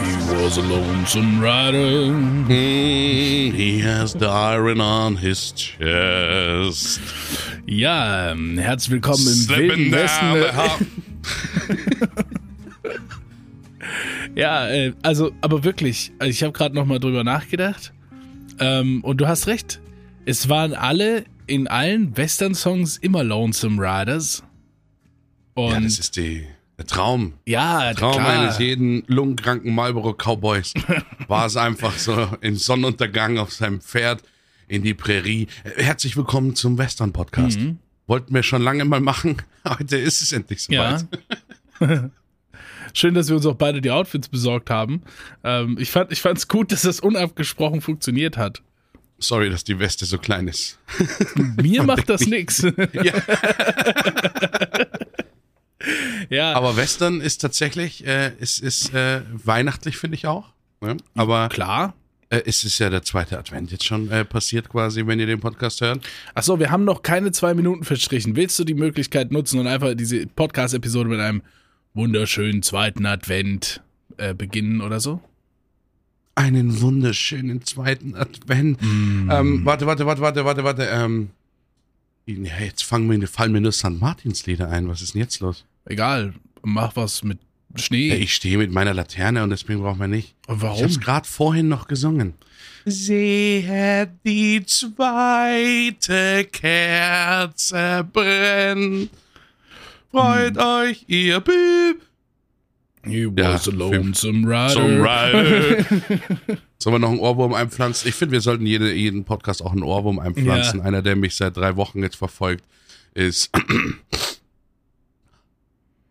He was a lonesome rider. Mm, he has the iron on his chest. Ja, ähm, herzlich willkommen im Slipping Wilden Westen. Ja, äh, also, aber wirklich, also ich habe gerade nochmal drüber nachgedacht. Ähm, und du hast recht. Es waren alle in allen Western-Songs immer Lonesome Riders. Und Ja, das ist die, der Traum. ja, Traum klar. eines jeden lungenkranken Marlboro Cowboys war es einfach so im Sonnenuntergang auf seinem Pferd in die Prärie. Äh, Herzlich willkommen zum Western Podcast. Mhm. Wollten wir schon lange mal machen. Heute ist es endlich Ja. soweit. Schön, dass wir uns auch beide die Outfits besorgt haben. Ähm, ich fand ich fand's gut, dass das unabgesprochen funktioniert hat. Sorry, dass die Weste so klein ist. Mir macht das nix. Ja. Ja, Aber Western ist tatsächlich, äh, es ist äh, weihnachtlich, finde ich auch. Ne? Aber klar. äh, es ist ja der zweite Advent jetzt schon äh, passiert quasi, wenn ihr den Podcast hört. Achso, wir haben noch keine zwei Minuten verstrichen. Willst du die Möglichkeit nutzen und einfach diese Podcast-Episode mit einem wunderschönen zweiten Advent äh, beginnen oder so? Einen wunderschönen zweiten Advent. Ähm, warte, warte, warte, warte, warte, warte. Ähm, ja, jetzt fangen wir, fallen mir nur St. Martins Lieder ein. Was ist denn jetzt los? Egal, mach was mit Schnee. Ja, ich stehe mit meiner Laterne und deswegen brauchen wir nicht. Warum? Ich habe es gerade vorhin noch gesungen. Seht die zweite Kerze brennt. Freut euch, ihr. He Ja, was a lonesome rider. Zum Rider. Sollen wir noch einen Ohrwurm einpflanzen? Ich finde, wir sollten jede, jeden Podcast auch einen Ohrwurm einpflanzen. Ja. Einer, der mich seit drei Wochen jetzt verfolgt, ist.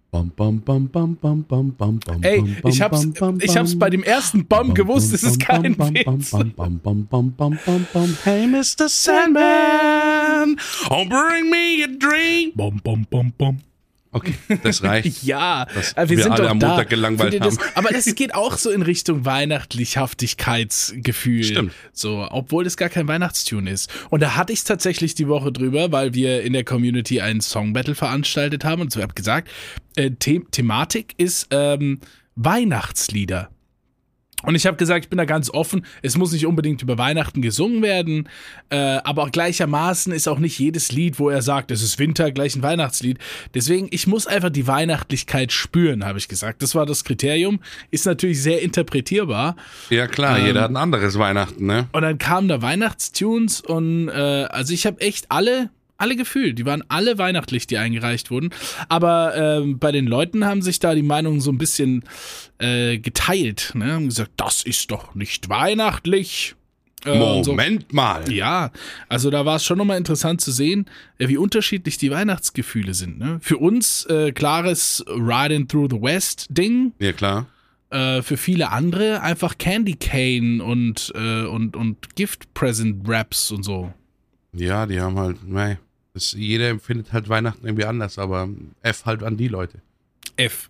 Bam, bam, bam, bam, bam, bam, bam, bam, Ey, ich hab's, ich hab's bei dem ersten Bomb gewusst, es ist kein Witz. Hey, Mr. Sandman, oh, bring me a dream. Bom, bom, bom, bom. Okay, das reicht. Ja, wir, wir sind alle doch am da. Montag gelangweilt Findet das, haben. aber das geht auch so in Richtung Weihnachtlichhaftigkeitsgefühl. Stimmt. So, obwohl es gar kein Weihnachtstune ist. Und da hatte ich tatsächlich die Woche drüber, weil wir in der Community einen Song Battle veranstaltet haben und so habe gesagt, äh, The Thematik ist ähm, Weihnachtslieder. Und ich habe gesagt, ich bin da ganz offen. Es muss nicht unbedingt über Weihnachten gesungen werden, äh, aber auch gleichermaßen ist auch nicht jedes Lied, wo er sagt, es ist Winter, gleich ein Weihnachtslied. Deswegen, ich muss einfach die Weihnachtlichkeit spüren, habe ich gesagt. Das war das Kriterium. Ist natürlich sehr interpretierbar. Ja, klar, Ähm, jeder hat ein anderes Weihnachten, ne? Und dann kamen da Weihnachtstunes und äh, also ich habe echt alle alle gefühlt. Die waren alle weihnachtlich, die eingereicht wurden. Aber ähm, bei den Leuten haben sich da die Meinungen so ein bisschen äh, geteilt. Ne? Haben gesagt, das ist doch nicht weihnachtlich. Äh, und so. Moment mal. Ja, also da war es schon nochmal interessant zu sehen, äh, wie unterschiedlich die Weihnachtsgefühle sind. Ne? Für uns äh, klares Riding Through the West Ding, Ja, klar. äh, für viele andere einfach Candy Cane und, äh, und, und Gift Present Wraps und so. Ja, die haben halt, mei, das, jeder empfindet halt Weihnachten irgendwie anders, aber F halt an die Leute. F.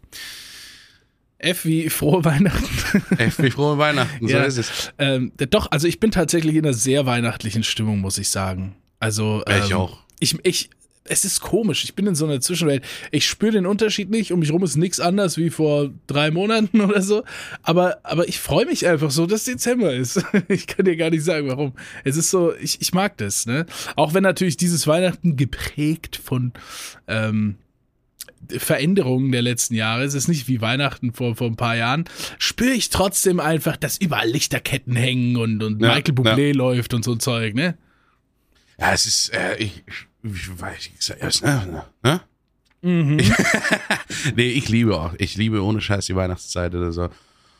F wie frohe Weihnachten. F wie frohe Weihnachten, so Ja. ist es. ähm, doch, also ich bin tatsächlich in einer sehr weihnachtlichen Stimmung, muss ich sagen. Also ähm, Ich auch. Ich, ich, es ist komisch. Ich bin in so einer Zwischenwelt. Ich spüre den Unterschied nicht. Um mich rum ist nichts anders wie vor drei Monaten oder so. Aber, aber ich freue mich einfach so, dass Dezember ist. Ich kann dir gar nicht sagen, warum. Es ist so, ich, ich mag das. Ne? Auch wenn natürlich dieses Weihnachten geprägt von ähm, Veränderungen der letzten Jahre, es ist nicht wie Weihnachten vor, vor ein paar Jahren, spüre ich trotzdem einfach, dass überall Lichterketten hängen und, und Ja, Michael Bublé läuft und so ein Zeug, ne? Ja, es ist, äh, ich, ich weiß, ich sag erst, ne? ne? Mhm. nee, ich liebe auch, ich liebe ohne Scheiß die Weihnachtszeit oder so.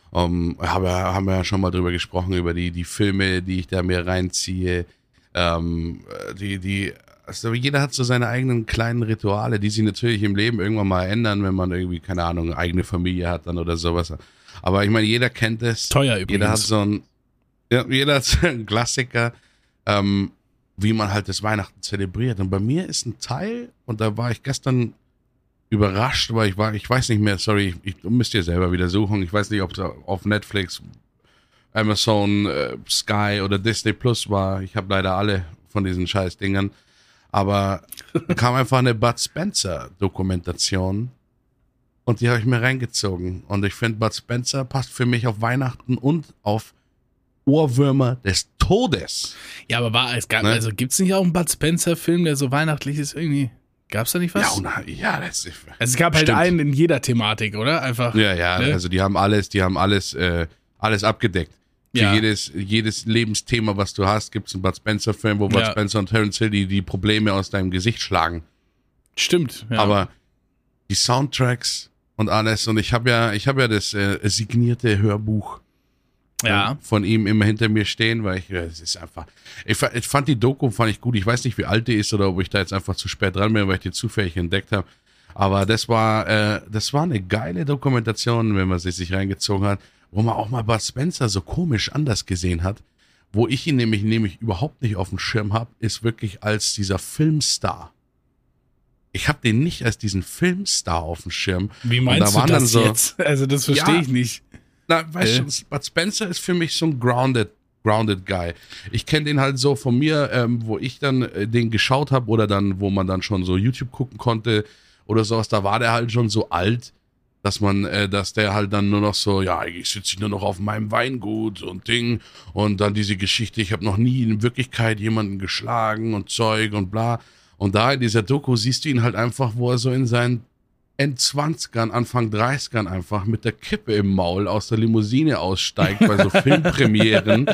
Um, habe, haben wir ja schon mal drüber gesprochen, über die, die Filme, die ich da mir reinziehe. Ähm, die, die, also jeder hat so seine eigenen kleinen Rituale, die sich natürlich im Leben irgendwann mal ändern, wenn man irgendwie, keine Ahnung, eine eigene Familie hat dann oder sowas. Aber ich meine, jeder kennt es. Teuer Jeder hat übrigens. so ein, ja, jeder hat so einen Klassiker, ähm, wie man halt das Weihnachten zelebriert. Und bei mir ist ein Teil, und da war ich gestern überrascht, weil ich war, ich weiß nicht mehr, sorry, ich, ich müsst ihr selber wieder suchen. Ich weiß nicht, ob es auf Netflix, Amazon, äh, Sky oder Disney Plus war. Ich habe leider alle von diesen scheiß Dingern. Aber kam einfach eine Bud Spencer Dokumentation Und die habe ich mir reingezogen. Und ich finde, Bud Spencer passt für mich auf Weihnachten und auf Ohrwürmer des Todes. Ja, aber war es gab, Ne? also gibt's nicht auch einen Bud Spencer-Film, der so weihnachtlich ist irgendwie? Gab's da nicht was? Ja, und, ja, das ist. also es gab halt Stimmt. einen in jeder Thematik, oder? Einfach. Ja, ja, Ne? also die haben alles, die haben alles, äh, alles abgedeckt. Für Ja. jedes, jedes Lebensthema, was du hast, gibt es einen Bud Spencer-Film, wo Bud Ja. Spencer und Terence Hill die, die Probleme aus deinem Gesicht schlagen. Stimmt. Ja. Aber die Soundtracks und alles, und ich habe ja, ich habe ja das äh, signierte Hörbuch ja. von ihm immer hinter mir stehen, weil ich, es ist einfach, ich, ich fand die Doku, fand ich gut. Ich weiß nicht, wie alt die ist oder ob ich da jetzt einfach zu spät dran bin, weil ich die zufällig entdeckt habe. Aber das war, äh, das war eine geile Dokumentation, wenn man sie sich reingezogen hat, wo man auch mal Bud Spencer so komisch anders gesehen hat. Wo ich ihn nämlich, nämlich überhaupt nicht auf dem Schirm habe, ist wirklich als dieser Filmstar. Ich habe den nicht als diesen Filmstar auf dem Schirm. Wie meinst du das so- jetzt? Also das verstehe Ja. ich nicht. Na, weißt Äh. du, Bud Spencer ist für mich so ein grounded, grounded Guy. Ich kenne den halt so von mir, ähm, wo ich dann äh, den geschaut habe oder dann, wo man dann schon so YouTube gucken konnte oder sowas, da war der halt schon so alt, dass man, äh, dass der halt dann nur noch so, ja, ich sitze nur noch auf meinem Weingut und Ding und dann diese Geschichte, ich habe noch nie in Wirklichkeit jemanden geschlagen und Zeug und bla. Und da in dieser Doku siehst du ihn halt einfach, wo er so in seinen Endzwanzigern, Anfang 30ern einfach mit der Kippe im Maul aus der Limousine aussteigt bei so Filmpremieren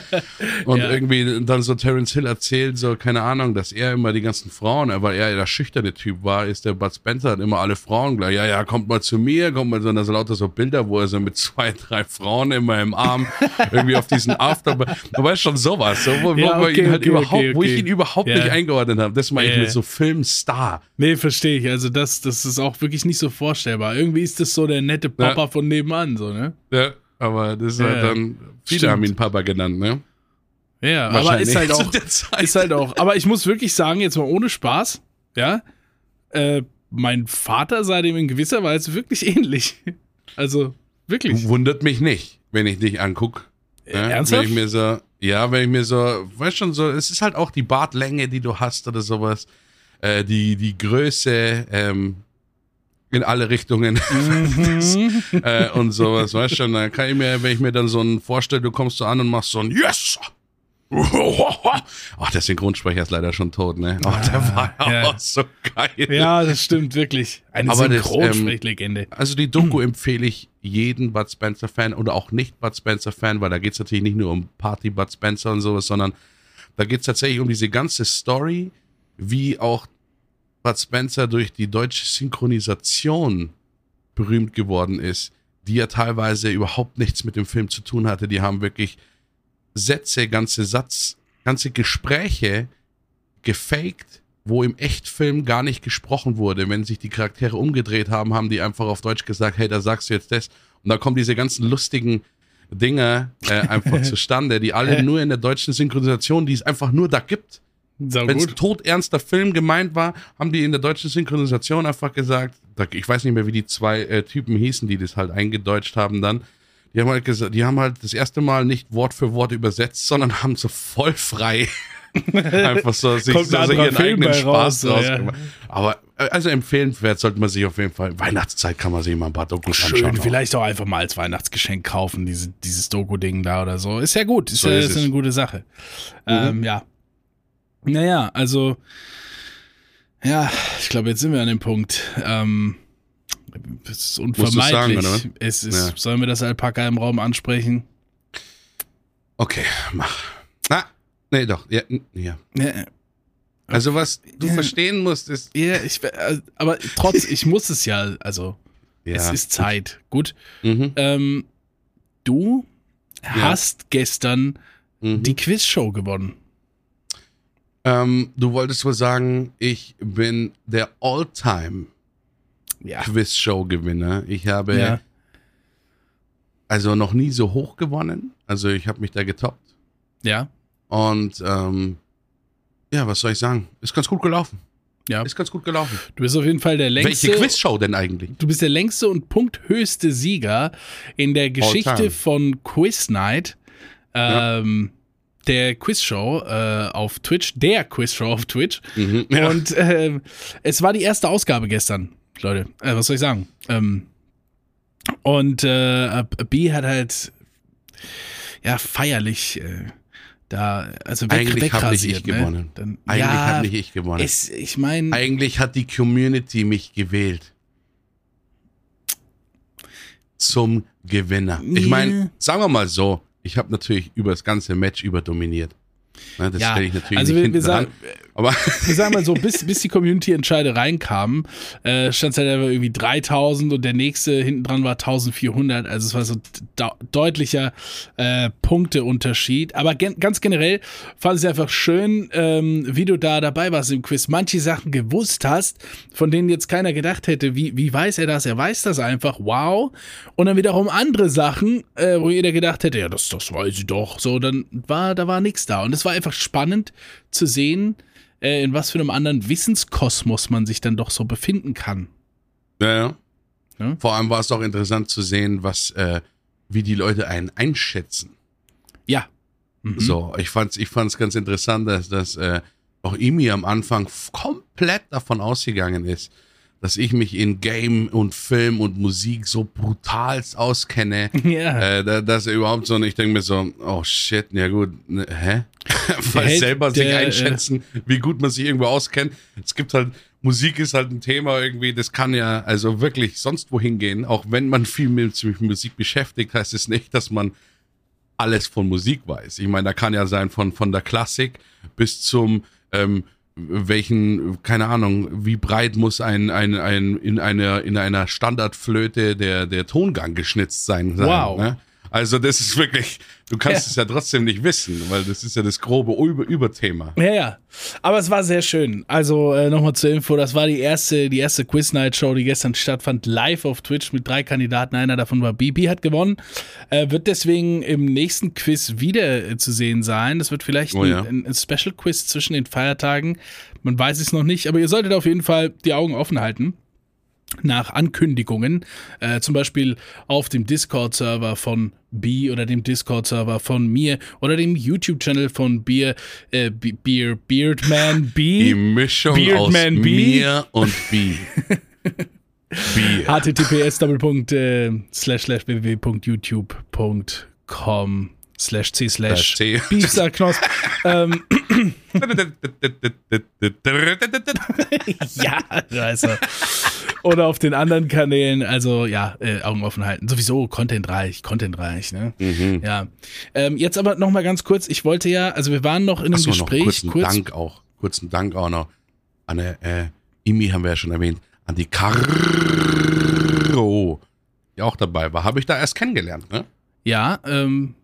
und Ja. irgendwie dann so Terence Hill erzählt, so, keine Ahnung, dass er immer die ganzen Frauen, weil er der schüchterne Typ war, ist der Bud Spencer hat immer alle Frauen gleich, ja, ja, kommt mal zu mir, kommt mal so, und da sind lauter so Bilder, wo er so mit zwei, drei Frauen immer im Arm irgendwie auf diesen After, du weißt schon sowas, so, wo, Ja, okay, ihn halt okay, überhaupt, okay, wo ich ihn überhaupt Ja. nicht eingeordnet habe, das meine ich mit so Filmstar. Nee, verstehe ich. Also das, das ist auch wirklich nicht so vorstellbar. Irgendwie ist das so der nette Papa von nebenan, so, ne? Ja, aber das ist Ja, halt dann, viele haben ihn Papa genannt, ne? Ja, aber ist halt auch, ist halt auch, aber ich muss wirklich sagen, jetzt mal ohne Spaß, ja, äh, mein Vater sah dem in gewisser Weise wirklich ähnlich. Also, wirklich. Wundert mich nicht, wenn ich dich angucke. Äh, Ja, ernsthaft? Wenn ich mir so, ja, wenn ich mir so, weißt schon so, es ist halt auch die Bartlänge, die du hast oder sowas, äh, die, die Größe, ähm, in alle Richtungen Mhm. äh, und sowas, weißt schon, dann kann ich mir, wenn ich mir dann so einen vorstelle, du kommst so an und machst so ein Yes! Ach, der Synchronsprecher ist leider schon tot, ne? Ach, der war ja ja. auch so geil. Ja, das stimmt wirklich. Eine Aber das, ähm, Synchronsprechlegende. Also die Doku empfehle ich jeden Bud Spencer-Fan oder auch nicht Bud Spencer-Fan, weil da geht es natürlich nicht nur um Party Bud Spencer und sowas, sondern da geht es tatsächlich um diese ganze Story, wie auch Bud Spencer durch die deutsche Synchronisation berühmt geworden ist, die ja teilweise überhaupt nichts mit dem Film zu tun hatte. Die haben wirklich Sätze, ganze Satz, ganze Gespräche gefaked, wo im Echtfilm gar nicht gesprochen wurde. Wenn sich die Charaktere umgedreht haben, haben die einfach auf Deutsch gesagt, hey, da sagst du jetzt das. Und da kommen diese ganzen lustigen Dinge äh, einfach zustande, die alle nur in der deutschen Synchronisation, die es einfach nur da gibt. Wenn es gut. todernster Film gemeint war, haben die in der deutschen Synchronisation einfach gesagt, ich weiß nicht mehr, wie die zwei äh, Typen hießen, die das halt eingedeutscht haben dann. Die haben halt gesagt, die haben halt das erste Mal nicht Wort für Wort übersetzt, sondern haben so voll frei einfach so sich so, ein so ihren Film eigenen Spaß raus, so, ja. rausgemacht. Aber äh, also empfehlenswert sollte man sich auf jeden Fall. Weihnachtszeit kann man sich mal ein paar Dokus Schön, anschauen. vielleicht auch einfach mal als Weihnachtsgeschenk kaufen, diese, dieses Doku-Ding da oder so. Ist ja gut, ist, So ist ist. Mhm. eine gute Sache. Ähm, ja. Naja, also, ja, ich glaube, jetzt sind wir an dem Punkt. Ähm, es ist unvermeidlich. sagen, es ist, Ja. Sollen wir das Alpaka im Raum ansprechen? Okay, mach. Ah, nee, doch. Ja, ja. Ja, Also was du Ja. verstehen musst, ist. ja ich, äh, aber trotz, ich muss es ja, also, es ist Zeit. Gut. Mhm, Ähm, du hast gestern mhm. die Quizshow gewonnen. Ähm, du wolltest wohl sagen, ich bin der All-Time Ja. Quiz-Show-Gewinner. Ich habe Ja. also noch nie so hoch gewonnen. Also ich habe mich da getoppt. Ja. Und ähm, ja, was soll ich sagen? Ist ganz gut gelaufen. Ja. Ist ganz gut gelaufen. Du bist auf jeden Fall der längste. Welche Quizshow denn eigentlich? Du bist der längste und punkthöchste Sieger in der Geschichte von Quiz Night. Ähm, Der Quizshow äh, auf Twitch, der Quizshow auf Twitch. Mhm. Ja. Und ähm, es war die erste Ausgabe gestern, Leute. Äh, was soll ich sagen? Ähm, Und äh, B hat halt ja feierlich äh, da, also weg, Eigentlich habe nicht ich ne? gewonnen. Dann, Eigentlich ja, habe ich gewonnen. es, ich meine, Eigentlich hat die Community mich gewählt. Zum Gewinner. Ich meine, sagen wir mal so, ich habe natürlich über das ganze Match überdominiert. Ne, das ja, stelle ich natürlich also nicht wir, wir, sagen. Aber wir sagen mal so, bis, bis die Community-Entscheide reinkamen, äh, stand es halt irgendwie 3000 und der nächste hinten dran war 1400. Also es war so de deutlicher äh, Punkteunterschied. Aber gen ganz generell fand ich es einfach schön, ähm, wie du da dabei warst im Quiz. Manche Sachen gewusst hast, von denen jetzt keiner gedacht hätte. Wie, wie weiß er das? Er weiß das einfach. Wow. Und dann wiederum andere Sachen, äh, wo jeder gedacht hätte, ja, das, das weiß ich doch. So, dann war, da war nichts da. Und es war einfach spannend zu sehen, äh, in was für einem anderen Wissenskosmos man sich dann doch so befinden kann. ja, ja. Ja. vor allem war es auch interessant zu sehen, was, äh, wie die Leute einen einschätzen. Ja. Mhm. So, ich fand's, ich fand's ganz interessant, dass, dass äh, auch Imi am Anfang komplett davon ausgegangen ist, dass ich mich in Game und Film und Musik so brutalst auskenne, Ja. äh, da- dass er überhaupt so, und ich denke mir so, oh shit, ja gut, ne, hä? Weil hält selber sich der, äh, einschätzen, wie gut man sich irgendwo auskennt. Es gibt halt, Musik ist halt ein Thema irgendwie, das kann ja also wirklich sonst wohin gehen. Auch wenn man viel mit mit Musik beschäftigt, heißt es nicht, dass man alles von Musik weiß. Ich meine, da kann ja sein von, von der Klassik bis zum ähm, welchen, keine Ahnung, wie breit muss ein, ein, ein in einer in einer Standardflöte der, der Tongang geschnitzt sein. sein Wow. Ne? Also das ist wirklich, du kannst Ja. es ja trotzdem nicht wissen, weil das ist ja das grobe Über Überthema. Ja, ja. Aber es war sehr schön. Also äh, nochmal zur Info, das war die erste, die erste Quiz-Night-Show, die gestern stattfand, live auf Twitch mit drei Kandidaten. Einer davon war Bibi, hat gewonnen. Äh, wird deswegen im nächsten Quiz wieder äh, zu sehen sein. Das wird vielleicht Oh ein, ja. ein, ein Special-Quiz zwischen den Feiertagen. Man weiß es noch nicht, aber ihr solltet auf jeden Fall die Augen offen halten nach Ankündigungen, äh, zum Beispiel auf dem Discord-Server von B oder dem Discord-Server von mir oder dem YouTube-Channel von Beer, äh, Be- Beer, Beardman Die B. Mischung Beardman aus B. mir und B. Bier. Slash c slash C. Beefsarknosp. ähm, ja, also. Oder auf den anderen Kanälen, also ja, äh, Augen offen halten. Sowieso contentreich, contentreich, ne? Mhm. Ja. Ähm, jetzt aber noch mal ganz kurz, ich wollte ja, also wir waren noch in einem Achso, noch Gespräch, kurzen kurz. Dank auch. Kurzen Dank auch noch an äh, Imi haben wir ja schon erwähnt, an die Caro, die auch dabei war. Habe ich da erst kennengelernt, ne? Ja, ähm,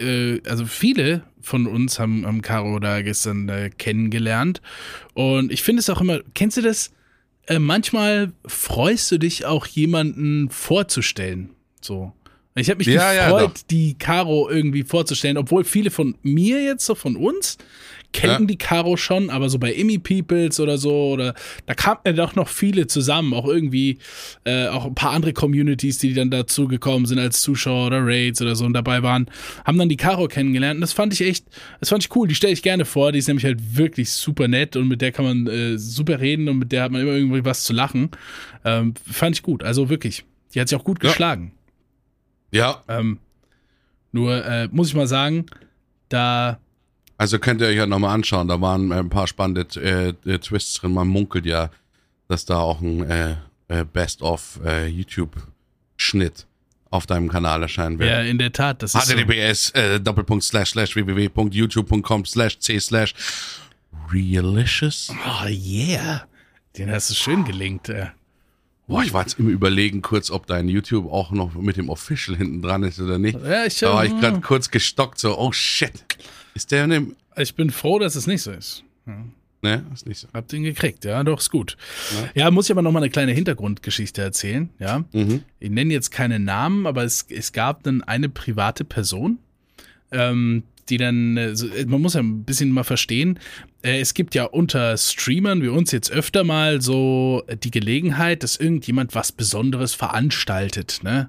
äh, also viele von uns haben, haben Caro da gestern äh, kennengelernt. Und ich finde es auch immer, kennst du das? Äh, manchmal freust du dich auch, jemanden vorzustellen. So. Ich habe mich Ja, ja, gefreut, doch. die Caro irgendwie vorzustellen, obwohl viele von mir jetzt, so von uns, kennen Ja. die Caro schon, aber so bei Immy Peoples oder so, oder da kamen ja doch noch viele zusammen, auch irgendwie, äh, auch ein paar andere Communities, die dann dazu gekommen sind als Zuschauer oder Raids oder so und dabei waren, haben dann die Caro kennengelernt und das fand ich echt, das fand ich cool, die stelle ich gerne vor, die ist nämlich halt wirklich super nett und mit der kann man äh, super reden und mit der hat man immer irgendwie was zu lachen. Ähm, fand ich gut, also wirklich. Die hat sich auch gut Ja. geschlagen. Ja, Ähm, nur äh, muss ich mal sagen, da also könnt ihr euch ja nochmal anschauen. Da waren ein paar spannende äh, äh, Twists drin. Man munkelt ja, dass da auch ein äh, äh, Best-of äh, YouTube-Schnitt auf deinem Kanal erscheinen wird. ja in der Tat, das ist so. https äh, doppelpunkt slash slash www.youtube.com slash c slash realicious. Oh yeah, den hast du schön gelingt. Äh. Boah, ich war jetzt immer überlegen kurz, ob dein YouTube auch noch mit dem Official hinten dran ist oder nicht. Ja, ich, Da war ich gerade kurz gestockt, so, oh shit. Ist der dem. ich bin froh, dass es nicht so ist. Ne, ist nicht so. Hab den gekriegt, ja, doch, ist gut. Ja, muss ich aber noch mal eine kleine Hintergrundgeschichte erzählen, ja. Mhm. Ich nenne jetzt keine Namen, aber es, es gab dann eine private Person, ähm, die dann, äh, so, man muss ja ein bisschen mal verstehen, äh, es gibt ja unter Streamern wie uns jetzt öfter mal so die Gelegenheit, dass irgendjemand was Besonderes veranstaltet, ne?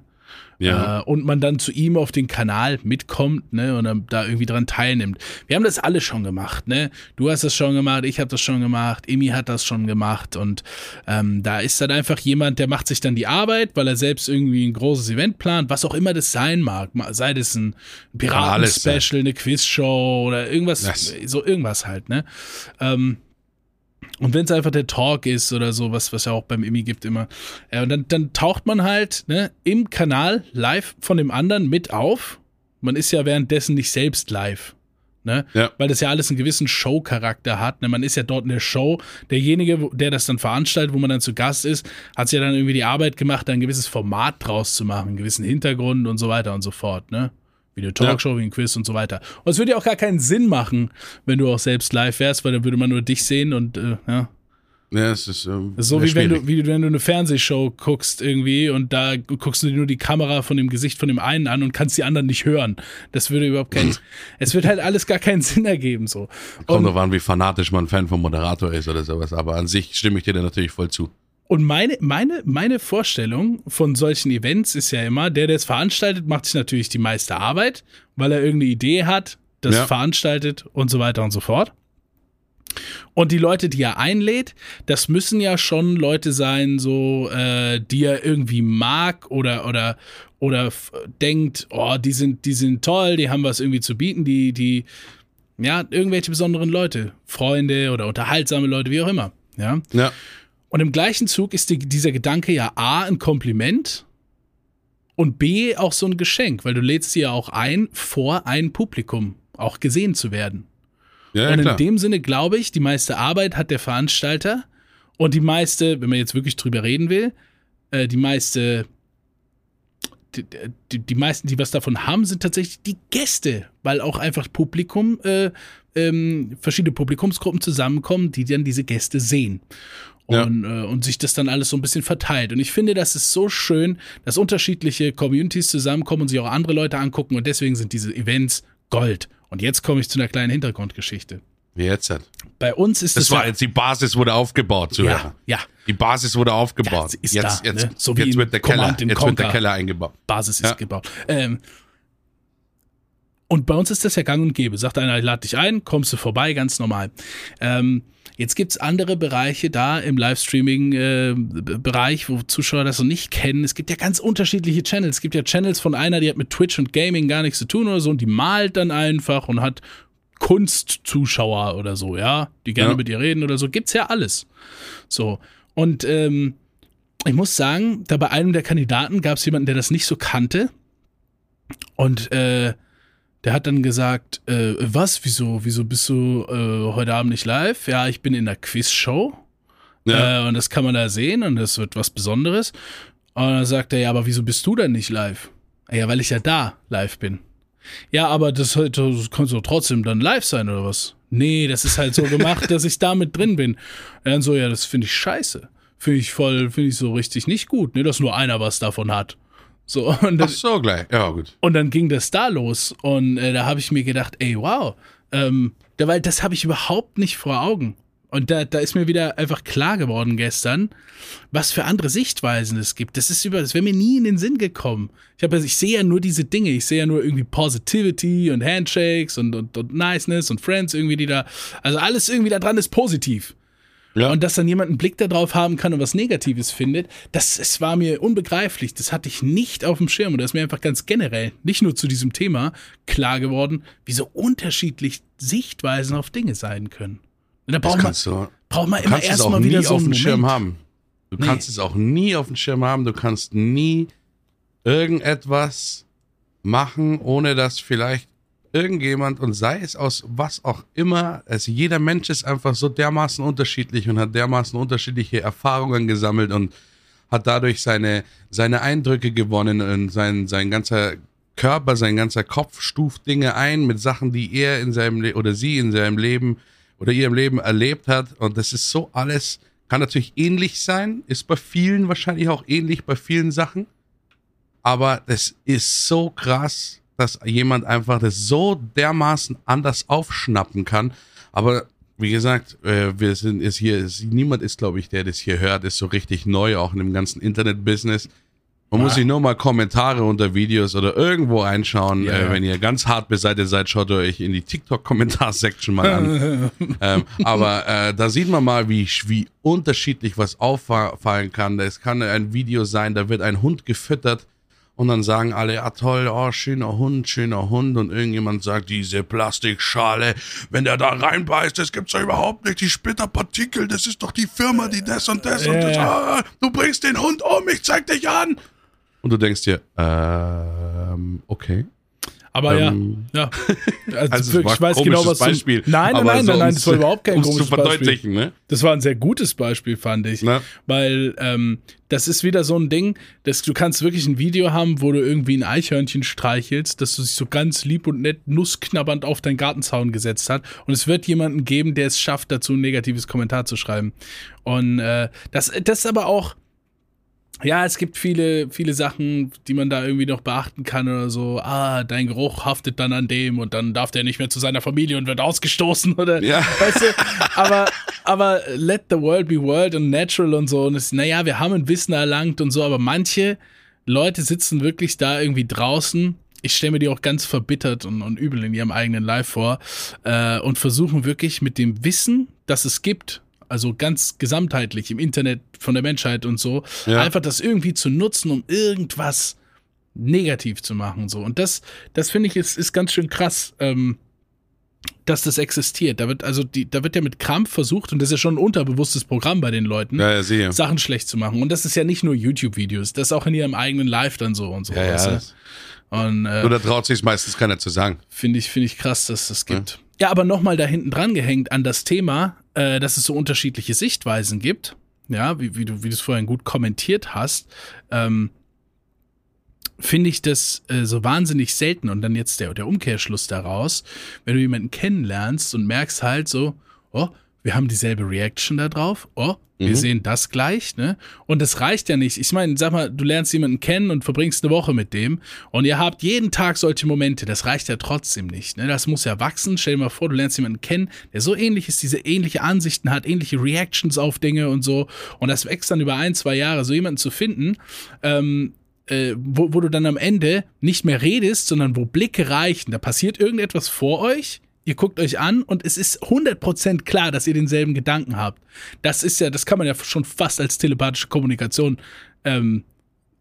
Ja. Äh, und man dann zu ihm auf den Kanal mitkommt, ne, und dann da irgendwie dran teilnimmt. Wir haben das alle schon gemacht, ne? Du hast das schon gemacht, ich habe das schon gemacht, Emi hat das schon gemacht und ähm, da ist dann einfach jemand, der macht sich dann die Arbeit, weil er selbst irgendwie ein großes Event plant, was auch immer das sein mag, sei das ein Piraten-Special, eine Quizshow oder irgendwas, das. so irgendwas halt, ne? Ähm, und wenn es einfach der Talk ist oder so, was, was ja auch beim Immi gibt immer, ja, und dann, dann taucht man halt ne, im Kanal live von dem anderen mit auf. Man ist ja währenddessen nicht selbst live. Ne? Ja. Weil das ja alles einen gewissen Show-Charakter hat. Ne? Man ist ja dort in der Show. Derjenige, der das dann veranstaltet, wo man dann zu Gast ist, hat sich ja dann irgendwie die Arbeit gemacht, da ein gewisses Format draus zu machen, einen gewissen Hintergrund und so weiter und so fort. Ne? Wie eine Talkshow, ja. wie ein Quiz und so weiter. Und es würde ja auch gar keinen Sinn machen, wenn du auch selbst live wärst, weil dann würde man nur dich sehen und äh, ja. Ja, es ist, ähm, das ist so wie wenn, du, wie wenn du eine Fernsehshow guckst irgendwie und da guckst du dir nur die Kamera von dem Gesicht von dem einen an und kannst die anderen nicht hören. Das würde überhaupt keinen, es wird halt alles gar keinen Sinn ergeben so. Kommt drauf an, wie fanatisch man Fan vom Moderator ist oder sowas, aber an sich stimme ich dir da natürlich voll zu. Und meine, meine, meine Vorstellung von solchen Events ist ja immer, der, der es veranstaltet, macht sich natürlich die meiste Arbeit, weil er irgendeine Idee hat, das ja. veranstaltet und so weiter und so fort. Und die Leute, die er einlädt, das müssen ja schon Leute sein, so, äh, die er irgendwie mag oder, oder, oder denkt, oh, die sind, die sind toll, die haben was irgendwie zu bieten, die, die, ja, irgendwelche besonderen Leute, Freunde oder unterhaltsame Leute, wie auch immer. Ja. Ja. Und im gleichen Zug ist die, dieser Gedanke ja A, ein Kompliment und B, auch so ein Geschenk, weil du lädst sie ja auch ein, vor ein Publikum auch gesehen zu werden. Ja, und in klar. dem Sinne glaube ich, die meiste Arbeit hat der Veranstalter und die meiste, wenn man jetzt wirklich drüber reden will, äh, die meiste, die, die, die, meisten, die was davon haben, sind tatsächlich die Gäste, weil auch einfach Publikum, äh, ähm, verschiedene Publikumsgruppen zusammenkommen, die dann diese Gäste sehen und, ja. äh, und sich das dann alles so ein bisschen verteilt. Und ich finde, das ist so schön, dass unterschiedliche Communities zusammenkommen und sich auch andere Leute angucken und deswegen sind diese Events Gold. Und jetzt komme ich zu einer kleinen Hintergrundgeschichte. Wie jetzt? Bei uns ist das. Das war jetzt, die Basis wurde aufgebaut, Zuhörer. Ja, ja. Die Basis wurde aufgebaut. Ja, ist jetzt, da, jetzt, ne? so jetzt, wird der, Keller, jetzt wird der Keller eingebaut. Basis ist ja. gebaut. Ähm, und bei uns ist das ja gang und gäbe. Sagt einer, ich lade dich ein, kommst du vorbei, ganz normal. Ähm, Jetzt gibt's andere Bereiche da im Livestreaming-Bereich, äh, wo Zuschauer das noch nicht kennen. Es gibt ja ganz unterschiedliche Channels. Es gibt ja Channels von einer, die hat mit Twitch und Gaming gar nichts zu tun oder so und die malt dann einfach und hat Kunstzuschauer oder so, ja, die gerne ja. mit ihr reden oder so. Gibt's ja alles. So. Und ähm, ich muss sagen, da bei einem der Kandidaten gab es jemanden, der das nicht so kannte. Und äh, der hat dann gesagt, äh, was, wieso, wieso bist du äh, heute Abend nicht live? Ja, ich bin in der Quizshow. Ja. Äh, und das kann man da sehen und das wird was Besonderes. Und dann sagt er, ja, aber wieso bist du denn nicht live? Ja, weil ich ja da live bin. Ja, aber das, das kannst du trotzdem dann live sein oder was? Nee, das ist halt so gemacht, dass ich da mit drin bin. Und dann so, ja, das finde ich scheiße. Finde ich voll, finde ich so richtig nicht gut, ne, dass nur einer was davon hat. So, und dann, Ach so, gleich. Ja, gut. Und dann ging das da los. Und äh, da habe ich mir gedacht, ey, wow. Ähm, da, weil das habe ich überhaupt nicht vor Augen. Und da, da ist mir wieder einfach klar geworden gestern, was für andere Sichtweisen es gibt. Das ist über, das wäre mir nie in den Sinn gekommen. Ich habe, ich sehe ja nur diese Dinge. Ich sehe ja nur irgendwie Positivity und Handshakes und, und, und Niceness und Friends irgendwie, die da, also alles irgendwie da dran ist positiv. Ja. Und dass dann jemand einen Blick darauf haben kann und was Negatives findet, das, es war mir unbegreiflich. Das hatte ich nicht auf dem Schirm. Und das ist mir einfach ganz generell, nicht nur zu diesem Thema, klar geworden, wie so unterschiedlich Sichtweisen auf Dinge sein können. Und da braucht man, du, braucht man immer erstmal wieder so einen auf dem Schirm haben. Du nee. kannst es auch nie auf dem Schirm haben. Du kannst nie irgendetwas machen, ohne dass vielleicht irgendjemand und sei es aus was auch immer, also jeder Mensch ist einfach so dermaßen unterschiedlich und hat dermaßen unterschiedliche Erfahrungen gesammelt und hat dadurch seine, seine Eindrücke gewonnen und sein, sein ganzer Körper, sein ganzer Kopf stuft Dinge ein mit Sachen, die er in seinem Le oder sie in seinem Leben oder ihrem Leben erlebt hat. Und das ist so alles, kann natürlich ähnlich sein, ist bei vielen wahrscheinlich auch ähnlich bei vielen Sachen, aber es ist so krass, dass jemand einfach das so dermaßen anders aufschnappen kann. Aber wie gesagt, äh, wir sind ist hier, ist, niemand ist, glaube ich, der das hier hört, ist so richtig neu, auch in dem ganzen Internet-Business. Man muss sich nur mal Kommentare unter Videos oder irgendwo einschauen. Ja, äh, ja. wenn ihr ganz hart beseitigt seid, schaut euch in die TikTok-Kommentar-Section mal an. ähm, aber äh, da sieht man mal, wie, wie unterschiedlich was auffallen kann. Es kann ein Video sein, da wird ein Hund gefüttert und dann sagen alle, ja toll, oh, schöner Hund, schöner Hund. Und irgendjemand sagt, diese Plastikschale, wenn der da reinbeißt, das gibt's ja überhaupt nicht. Die Splitterpartikel, das ist doch die Firma, die das und das und Ja, das. Ah, du bringst den Hund um, ich zeig dich an. Und du denkst dir, ähm, okay. Aber Ähm, ja, ja. Also, Also ich weiß genau, was du, Beispiel. Nein, nein, nein, nein, nein, um's- das war überhaupt kein komisches zu verdeutlichen, Beispiel. ne? Das war ein sehr gutes Beispiel, fand ich. Ne? Weil ähm, das ist wieder so ein Ding, dass du kannst wirklich ein Video haben, wo du irgendwie ein Eichhörnchen streichelst, dass du sich so ganz lieb und nett nussknabbernd auf deinen Gartenzaun gesetzt hat. Und es wird jemanden geben, der es schafft, dazu ein negatives Kommentar zu schreiben. Und äh, das, das ist aber auch. Ja, es gibt viele, viele Sachen, die man da irgendwie noch beachten kann oder so. Ah, dein Geruch haftet dann an dem und dann darf der nicht mehr zu seiner Familie und wird ausgestoßen oder, Ja. weißt du, aber, aber let the world be world und natural und so und es, naja, wir haben ein Wissen erlangt und so, aber manche Leute sitzen wirklich da irgendwie draußen. Ich stelle mir die auch ganz verbittert und, und übel in ihrem eigenen Live vor äh, und versuchen wirklich mit dem Wissen, das es gibt, also ganz gesamtheitlich im Internet von der Menschheit und so, Ja. einfach das irgendwie zu nutzen, um irgendwas negativ zu machen. So. Und das, das finde ich, ist, ist ganz schön krass, ähm, dass das existiert. Da wird, also die, da wird ja mit Krampf versucht, und das ist ja schon ein unterbewusstes Programm bei den Leuten, Ja, ja. Sachen schlecht zu machen. Und das ist ja nicht nur YouTube-Videos, das ist auch in ihrem eigenen Live dann so und so. Ja, ja. Und äh, Nur da traut sich meistens keiner zu sagen. Finde ich, finde ich krass, dass das gibt. Ja, aber nochmal da hinten dran gehängt an das Thema, äh, dass es so unterschiedliche Sichtweisen gibt. Ja, wie, wie du wie du es vorhin gut kommentiert hast, ähm, finde ich das äh, so wahnsinnig selten. Und dann jetzt der, der Umkehrschluss daraus, wenn du jemanden kennenlernst und merkst halt so, oh, wir haben dieselbe Reaction da drauf, oh, wir Mhm. sehen das gleich, ne? Und das reicht ja nicht. Ich meine, sag mal, du lernst jemanden kennen und verbringst eine Woche mit dem und ihr habt jeden Tag solche Momente. Das reicht ja trotzdem nicht, ne? Das muss ja wachsen. Stell dir mal vor, du lernst jemanden kennen, der so ähnlich ist, diese ähnliche Ansichten hat, ähnliche Reactions auf Dinge und so. Und das wächst dann über ein, zwei Jahre, so jemanden zu finden, ähm, äh, wo, wo du dann am Ende nicht mehr redest, sondern wo Blicke reichen. Da passiert irgendetwas vor euch, ihr guckt euch an und es ist 100% klar, dass ihr denselben Gedanken habt. Das ist ja, das kann man ja schon fast als telepathische Kommunikation ähm,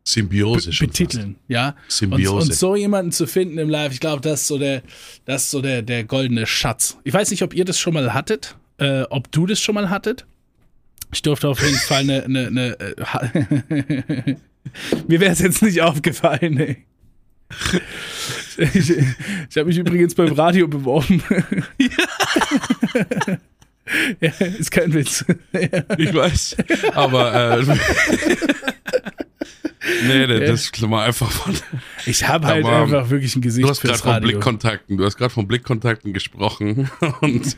Symbiose betiteln, ja. Symbiose. Und, und so jemanden zu finden im Live, ich glaube, das ist so der, das ist so der, der goldene Schatz. Ich weiß nicht, ob ihr das schon mal hattet, äh, ob du das schon mal hattet. Ich durfte auf jeden Fall eine, eine, eine äh, mir wäre es jetzt nicht aufgefallen, ey. Ich, ich habe mich übrigens beim Radio beworben. ja, ist kein Witz. Ich weiß. Aber äh, nee, nee, das ist mal einfach von. Ich habe halt Aber, einfach wirklich ein Gesicht Du hast gerade von. Blickkontakten, du hast gerade von Blickkontakten gesprochen und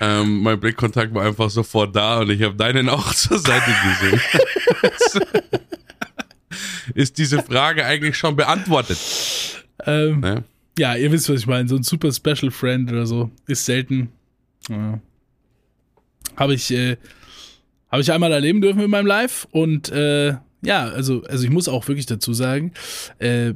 ähm, mein Blickkontakt war einfach sofort da und ich habe deinen auch zur Seite gesehen. Ist diese Frage eigentlich schon beantwortet? Ähm, Ne? Ja, ihr wisst, was ich meine. So ein super Special Friend oder so ist selten. Ja. Habe ich, äh, habe ich einmal erleben dürfen in meinem Live und äh, ja, also, also ich muss auch wirklich dazu sagen, äh,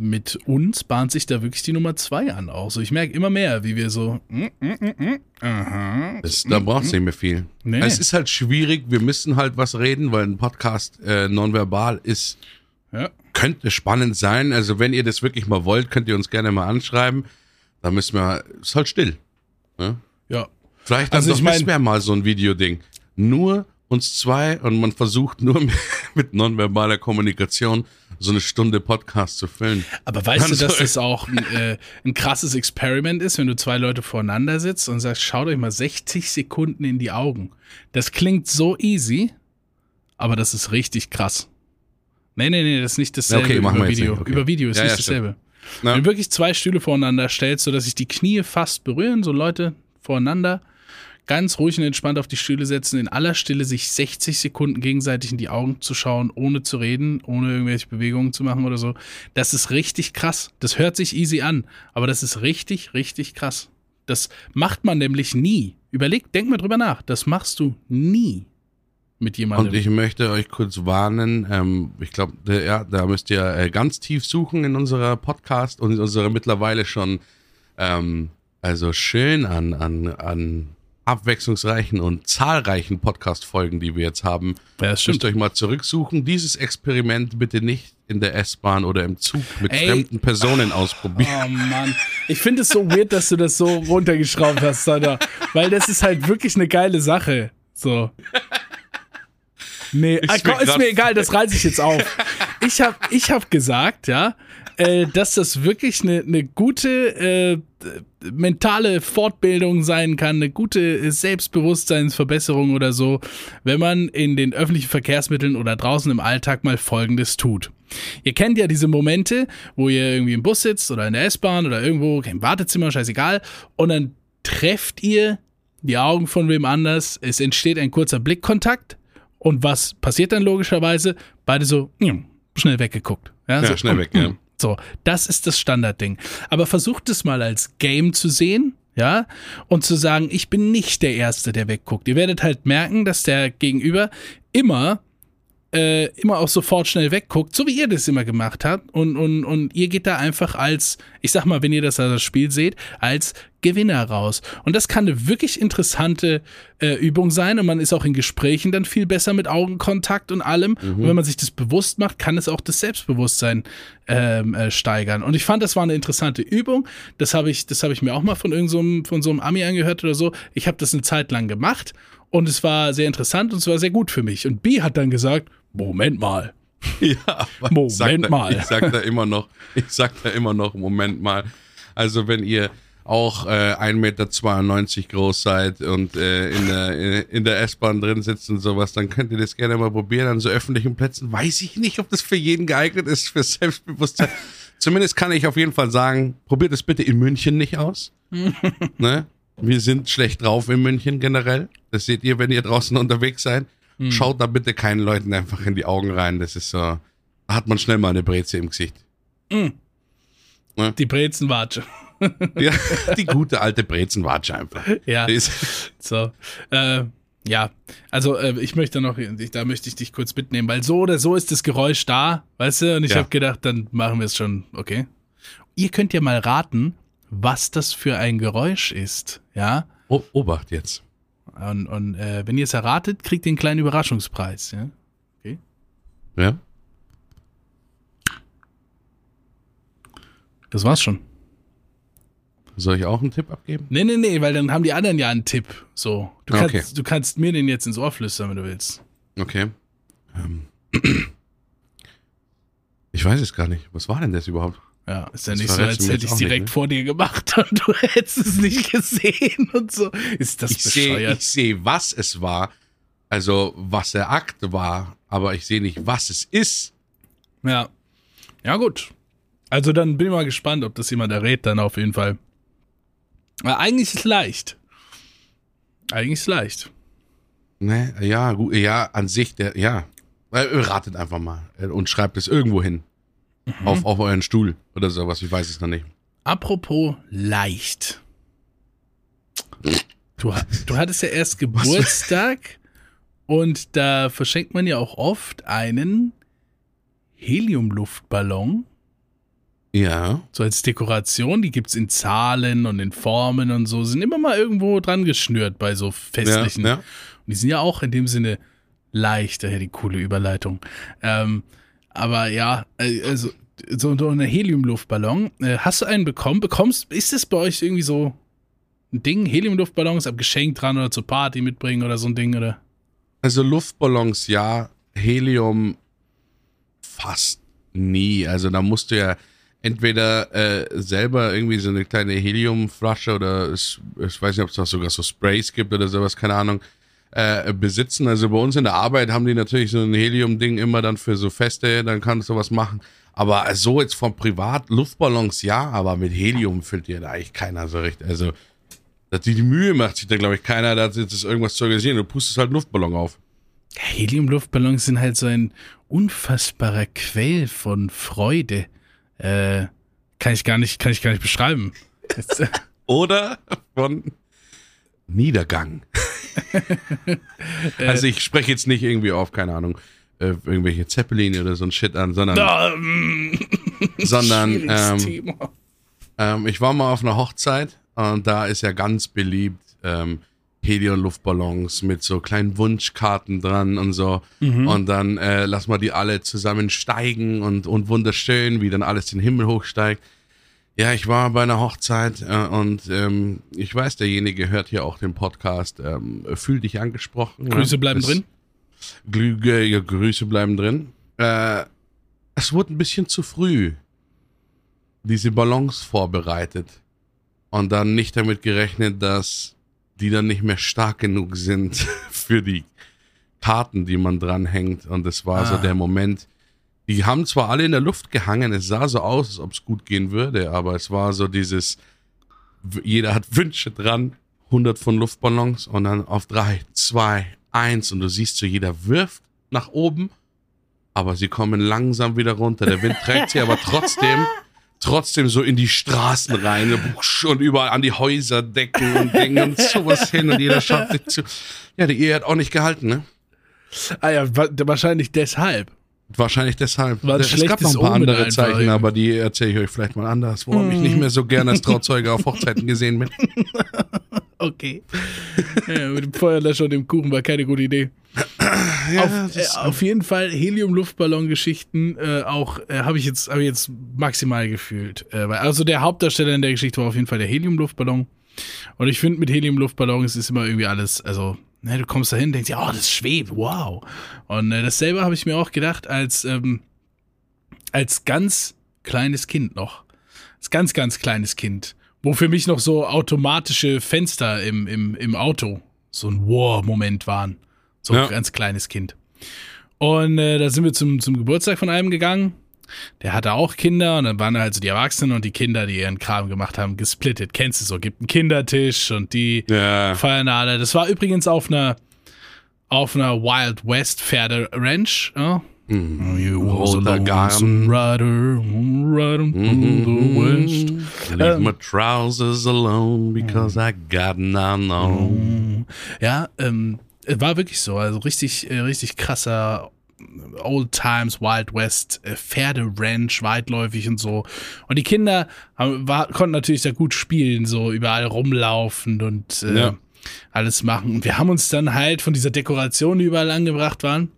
mit uns bahnt sich da wirklich die Nummer zwei an auch. So, ich merke immer mehr, wie wir so. mm, mm, mm, mm, aha, Das, da braucht es nicht mehr viel. Nee. Es ist halt schwierig, wir müssen halt was reden, weil ein Podcast äh, nonverbal ist, ja. könnte spannend sein. Also wenn ihr das wirklich mal wollt, könnt ihr uns gerne mal anschreiben. Da müssen wir, ist halt still. Ne? ja. Vielleicht dann Also doch ich mein- wäre mal so ein Videoding. Nur uns zwei und man versucht nur mit nonverbaler Kommunikation so eine Stunde Podcast zu füllen. Aber weißt du, Also- dass das auch ein, äh, ein krasses Experiment ist, wenn du zwei Leute voreinander sitzt und sagst, schaut euch mal 60 Sekunden in die Augen. Das klingt so easy, aber das ist richtig krass. Nee, nee, nee, das ist nicht dasselbe Okay, machen über Video. okay. Über Video ist Ja, nicht ja, dasselbe. Na? Wenn du wirklich zwei Stühle voreinander stellst, sodass sich die Knie fast berühren, so Leute voreinander, ganz ruhig und entspannt auf die Stühle setzen, in aller Stille sich 60 Sekunden gegenseitig in die Augen zu schauen, ohne zu reden, ohne irgendwelche Bewegungen zu machen oder so. Das ist richtig krass. Das hört sich easy an, aber das ist richtig, richtig krass. Das macht man nämlich nie. Überleg, denk mal drüber nach. Das machst du nie. mit jemandem. Und ich möchte euch kurz warnen, ähm, ich glaube, ja, da müsst ihr äh, ganz tief suchen in unserer Podcast und in unserer mittlerweile schon ähm, also schön an, an, an abwechslungsreichen und zahlreichen Podcast-Folgen, die wir jetzt haben. Ja. Müsst euch mal zurücksuchen. Dieses Experiment bitte nicht in der S-Bahn oder im Zug mit Ey. fremden Personen ausprobieren. Oh Mann. Ich finde es so weird, dass du das so runtergeschraubt hast, Alter. Weil das ist halt wirklich eine geile Sache. So. Nee, Ich ah, bin komm, ist mir egal, das reiße ich jetzt auf. Ich habe ich hab gesagt, ja, äh, dass das wirklich eine, eine gute äh, mentale Fortbildung sein kann, eine gute Selbstbewusstseinsverbesserung oder so, wenn man in den öffentlichen Verkehrsmitteln oder draußen im Alltag mal Folgendes tut. Ihr kennt ja diese Momente, wo ihr irgendwie im Bus sitzt oder in der S-Bahn oder irgendwo im Wartezimmer, scheißegal, und dann trefft ihr die Augen von wem anders, es entsteht ein kurzer Blickkontakt und was passiert dann logischerweise? Beide so mm, schnell weggeguckt. Ja, so, schnell weg, ja. So, das ist das Standardding. Aber versucht es mal als Game zu sehen, ja, und zu sagen, ich bin nicht der Erste, der wegguckt. Ihr werdet halt merken, dass der Gegenüber immer äh, immer auch sofort schnell wegguckt, so wie ihr das immer gemacht habt. Und, und, und ihr geht da einfach als, ich sag mal, wenn ihr das, das Spiel seht, als Gewinner raus. Und das kann eine wirklich interessante äh, Übung sein. Und man ist auch in Gesprächen dann viel besser mit Augenkontakt und allem. Und wenn man sich das bewusst macht, kann es auch das Selbstbewusstsein ähm, äh, steigern. Und ich fand, das war eine interessante Übung. Das habe ich, das habe ich mir auch mal von irgendeinem von so einem Ami angehört oder so. Ich habe das eine Zeit lang gemacht und es war sehr interessant und es war sehr gut für mich. Und B hat dann gesagt, Moment mal. Ja, Moment ich sag da, mal. Ich sag da immer noch, ich sag da immer noch, Moment mal. Also wenn ihr auch äh, 1,92 Meter groß seid und äh, in der, in der S-Bahn drin sitzt und sowas, dann könnt ihr das gerne mal probieren an so öffentlichen Plätzen. Weiß ich nicht, ob das für jeden geeignet ist, für Selbstbewusstsein. Zumindest kann ich auf jeden Fall sagen, probiert es bitte in München nicht aus. ne? Wir sind schlecht drauf in München generell. Das seht ihr, wenn ihr draußen unterwegs seid. Schaut da bitte keinen Leuten einfach in die Augen rein. Das ist so, da hat man schnell mal eine Breze im Gesicht. Die Brezenwatsche. Ja, die gute alte Brezenwatsche einfach. Ja. So, äh, ja, also äh, ich möchte noch, ich, da möchte ich dich kurz mitnehmen, weil so oder so ist das Geräusch da, weißt du? Und ich Ja. habe gedacht, dann machen wir es schon, okay. Ihr könnt ja mal raten, was das für ein Geräusch ist, ja? Obacht jetzt. Und, und äh, wenn ihr es erratet, kriegt ihr einen kleinen Überraschungspreis, ja? Ja? Das war's schon. Soll ich auch einen Tipp abgeben? Nee, nee, nee, weil dann haben die anderen ja einen Tipp. So. Du kannst, Okay. du kannst mir den jetzt ins Ohr flüstern, wenn du willst. Okay. Ähm. Ich weiß es gar nicht. Was war denn das überhaupt? Ja, ist ja Das nicht so, als hätte ich es nicht, direkt ne? vor dir gemacht und du hättest es nicht gesehen und so. Ist das Ich sehe, bescheuert? ich sehe, was es war. Also, was der Akt war. Aber ich sehe nicht, was es ist. Ja. Ja, gut. Also dann bin ich mal gespannt, ob das jemand errät, dann auf jeden Fall. Aber eigentlich ist es leicht. Eigentlich ist es leicht. Ne, ja, gut, ja, an sich, der, ja. Äh, Ratet einfach mal äh, und schreibt es irgendwo hin. Mhm. Auf, auf euren Stuhl oder sowas, ich weiß es noch nicht. Apropos leicht. Du, du hattest ja erst Geburtstag und da verschenkt man ja auch oft einen Heliumluftballon. Ja, So als Dekoration, die gibt's in Zahlen und in Formen und so, sind immer mal irgendwo dran geschnürt bei so festlichen. ja. Und die sind ja auch in dem Sinne leicht, daher die coole Überleitung. Ähm, aber ja, äh, also so, eine Heliumluftballon. Äh, hast du einen bekommen? Bekommst, ist das bei euch irgendwie so ein Ding? Heliumluftballons ab Geschenk dran oder zur Party mitbringen oder so ein Ding, oder? Also Luftballons ja, Helium fast nie. Also da musst du ja entweder äh, selber irgendwie so eine kleine Heliumflasche oder es, ich weiß nicht, ob es da sogar so Sprays gibt oder sowas, keine Ahnung, äh, besitzen. Also bei uns in der Arbeit haben die natürlich so ein Helium-Ding immer dann für so Feste, dann kannst du was machen. Aber so jetzt von privat Luftballons ja, aber mit Helium füllt dir da eigentlich keiner so recht. Also dass die, die Mühe macht sich da, glaube ich, keiner, da jetzt irgendwas zu organisieren. Du pustest halt einen Luftballon auf. Heliumluftballons sind halt so ein unfassbarer Quell von Freude. Äh, kann ich gar nicht, kann ich gar nicht beschreiben. Oder von Niedergang. also ich spreche jetzt nicht irgendwie auf, keine Ahnung, äh, irgendwelche Zeppelin oder so ein Shit an, sondern, Ähm, sondern ähm, ähm, ich war mal auf einer Hochzeit und da ist ja ganz beliebt ähm, Helium-Luftballons mit so kleinen Wunschkarten dran und so. Und dann äh, lass mal die alle zusammen steigen und, und wunderschön, wie dann alles den Himmel hochsteigt. Ja, ich war bei einer Hochzeit äh, und ähm, ich weiß, derjenige hört hier auch den Podcast. Ähm, fühl dich angesprochen. Grüße ne? bleiben Das- drin. Glüge, ja, Grüße bleiben drin. Äh, es wurde ein bisschen zu früh diese Ballons vorbereitet und dann nicht damit gerechnet, dass die dann nicht mehr stark genug sind für die Karten, die man dranhängt. Und es war so Ah. der Moment. Die haben zwar alle in der Luft gehangen, es sah so aus, als ob es gut gehen würde, aber es war so dieses, jeder hat Wünsche dran, 100 von Luftballons und dann auf drei, zwei, eins und du siehst so, jeder wirft nach oben, aber sie kommen langsam wieder runter. Der Wind trägt sie aber trotzdem, trotzdem so in die Straßen rein und überall an die Häuserdecken und Dinge und sowas hin und jeder schaut sich zu. Ja, die Ehe hat auch nicht gehalten, ne? Ah ja, wa- wahrscheinlich deshalb. Wahrscheinlich deshalb. War es gab noch ein paar Omen andere einfach Zeichen, irgendwie. aber die erzähle ich euch vielleicht mal anders, warum ich nicht mehr so gerne als Trauzeuge auf Hochzeiten gesehen bin. Okay. ja, mit dem Feuerlöscher und dem Kuchen war keine gute Idee. auf, äh, auf jeden Fall Helium-Luftballon-Geschichten äh, auch äh, habe ich jetzt habe jetzt maximal gefühlt. Äh, weil- also der Hauptdarsteller in der Geschichte war auf jeden Fall der Helium-Luftballon. Und ich finde mit Helium-Luftballons ist immer irgendwie alles, also ne, du kommst da hin, denkst ja, oh, das schwebt, wow. Und äh, dasselbe habe ich mir auch gedacht als ähm, als ganz kleines Kind noch. Als ganz ganz kleines Kind, wo für mich noch so automatische Fenster im im im Auto so ein Wow-Moment waren. So Ja. ein ganz kleines Kind. Und äh, da sind wir zum, zum Geburtstag von einem gegangen. Der hatte auch Kinder und dann waren halt so die Erwachsenen und die Kinder, die ihren Kram gemacht haben, gesplittet. Kennst du so? Gibt einen Kindertisch und die Ja. feiern alle. Das war übrigens auf einer auf einer Wild West Pferde Ranch. Ja? You was a Roter lonesome Garten. rider, riding through the west. Leave Ähm. my trousers alone because I got none on. Ja, ähm, es war wirklich so. Also richtig, äh, richtig krasser Old Times, Wild West, äh, Pferderanch, weitläufig und so. Und die Kinder haben, war, konnten natürlich da gut spielen, so überall rumlaufen und äh, Ja. alles machen. Und wir haben uns dann halt von dieser Dekoration, die überall angebracht waren,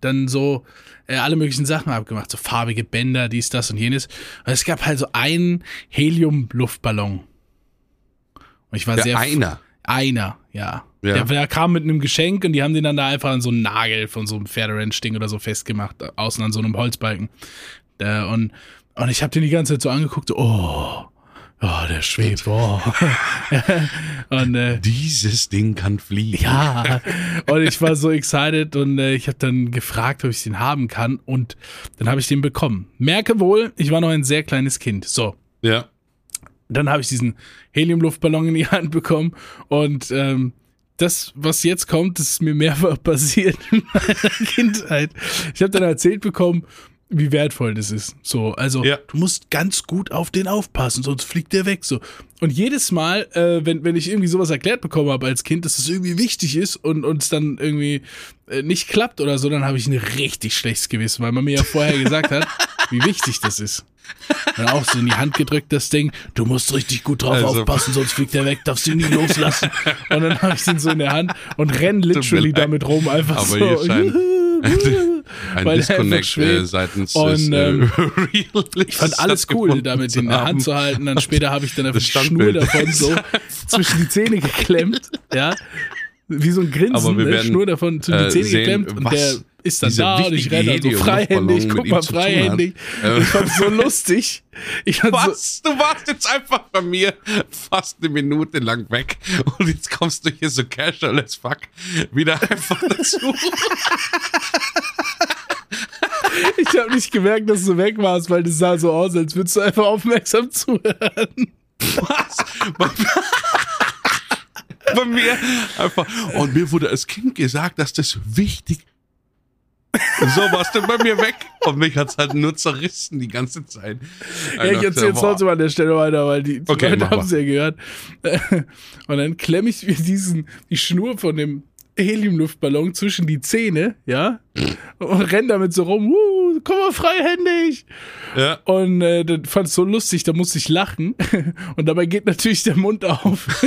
dann so äh, alle möglichen Sachen abgemacht, so farbige Bänder, dies, das und jenes. Und es gab halt so einen Helium-Luftballon. Und ich war Der sehr einer. einer, ja. Ja. Der, der kam mit einem Geschenk und die haben den dann da einfach an so einen Nagel von so einem Pferderanch-Ding oder so festgemacht, außen an so einem Holzbalken. Der, und, und ich habe den die ganze Zeit so angeguckt, so, oh, oh, der schwebt, oh. und äh, Dieses Ding kann fliegen. ja, und ich war so excited und äh, ich habe dann gefragt, ob ich den haben kann und dann habe ich den bekommen. Merke wohl, ich war noch ein sehr kleines Kind. So, Ja. dann habe ich diesen Heliumluftballon in die Hand bekommen und ähm, das, was jetzt kommt, das ist mir mehrfach passiert in meiner Kindheit. Ich habe dann erzählt bekommen, wie wertvoll das ist. So, also Ja. du musst ganz gut auf den aufpassen, sonst fliegt der weg. So. Und jedes Mal, äh, wenn, wenn ich irgendwie sowas erklärt bekommen habe als Kind, dass es irgendwie wichtig ist und uns dann irgendwie äh, nicht klappt oder so, dann habe ich ein richtig schlechtes Gewissen, weil man mir ja vorher gesagt hat, wie wichtig das ist. Dann auch so in die Hand gedrückt, das Ding, du musst richtig gut drauf Also- aufpassen, sonst fliegt der weg, darfst du ihn nie loslassen. Und dann habe ich den so in der Hand und renn literally damit rum, einfach Aber so. ein er Disconnect äh, seitens Und, des äh, ähm, Ich fand alles cool, damit in der Hand zu halten. Dann später habe ich dann einfach die Schnur davon so zwischen die Zähne geklemmt. Ja. Wie so ein Grinsen, Aber wir ne? werden, Schnur davon zwischen die äh, Zähne sehen, geklemmt und der ist dann da und ich renne so freihändig, guck mal freihändig. Äh. Ich fand es so lustig. Ich fand so, Was? Du warst jetzt einfach bei mir fast eine Minute lang weg und jetzt kommst du hier so casual as fuck wieder einfach dazu. ich habe nicht gemerkt, dass du weg warst, weil das sah so aus, als würdest du einfach aufmerksam zuhören. Was? Bei, bei mir einfach. Und mir wurde als Kind gesagt, dass das wichtig. So warst du bei mir weg. Und mich hat's halt nur zerrissen die ganze Zeit. Ja, ich erzähle jetzt trotzdem an der Stelle weiter, weil die, die Okay, Leute haben es ja gehört. Und dann klemme ich mir diesen, die Schnur von dem Heliumluftballon zwischen die Zähne, ja, und renn damit so rum, uh, komm mal freihändig. Ja. Und äh, das fand so lustig, da musste ich lachen. Und dabei geht natürlich der Mund auf.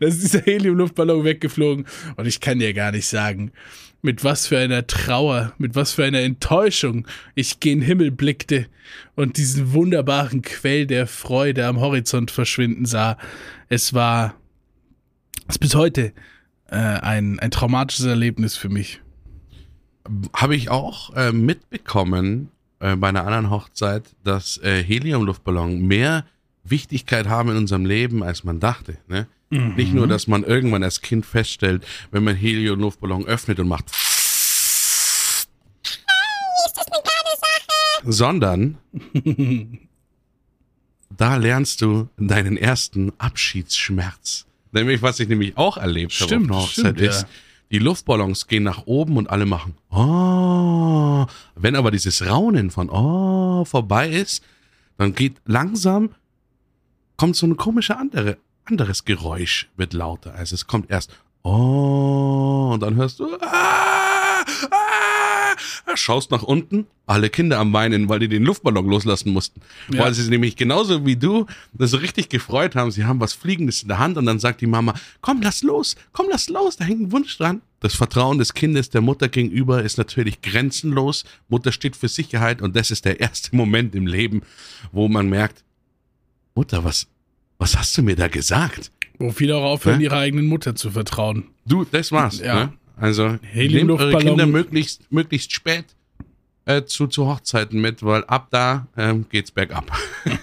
da ist dieser Heliumluftballon weggeflogen. Und ich kann dir gar nicht sagen, mit was für einer Trauer, mit was für einer Enttäuschung ich gen Himmel blickte und diesen wunderbaren Quell der Freude am Horizont verschwinden sah. Es war es bis heute äh, ein, ein traumatisches Erlebnis für mich. Habe ich auch äh, mitbekommen äh, bei einer anderen Hochzeit, dass äh, Heliumluftballon mehr Wichtigkeit haben in unserem Leben, als man dachte. Ne? Nicht nur, dass man irgendwann als Kind feststellt, wenn man Heliumluftballon öffnet und macht. Sondern da lernst du deinen ersten Abschiedsschmerz. Nämlich, was ich nämlich auch erlebt habe auf Stimmt, einer Hochzeit, stimmt, ja. ist, die Luftballons gehen nach oben und alle machen Oh. Wenn aber dieses Raunen von Oh vorbei ist, dann geht langsam, kommt so ein komischer andere, anderes Geräusch, wird lauter. Also es kommt erst Oh und dann hörst du ah, ah, schaust nach unten, alle Kinder am Weinen, weil die den Luftballon loslassen mussten. Ja. Weil sie nämlich genauso wie du das so richtig gefreut haben. Sie haben was Fliegendes in der Hand und dann sagt die Mama, komm, lass los, komm, lass los, da hängt ein Wunsch dran. Das Vertrauen des Kindes der Mutter gegenüber ist natürlich grenzenlos. Mutter steht für Sicherheit und das ist der erste Moment im Leben, wo man merkt, Mutter, was, was hast du mir da gesagt? Wo viele auch aufhören, Hä? ihrer eigenen Mutter zu vertrauen. Du, das war's. Ja. Ne? Also nehmt eure. Kinder möglichst, möglichst spät äh, zu, zu Hochzeiten mit, weil ab da ähm, geht's bergab.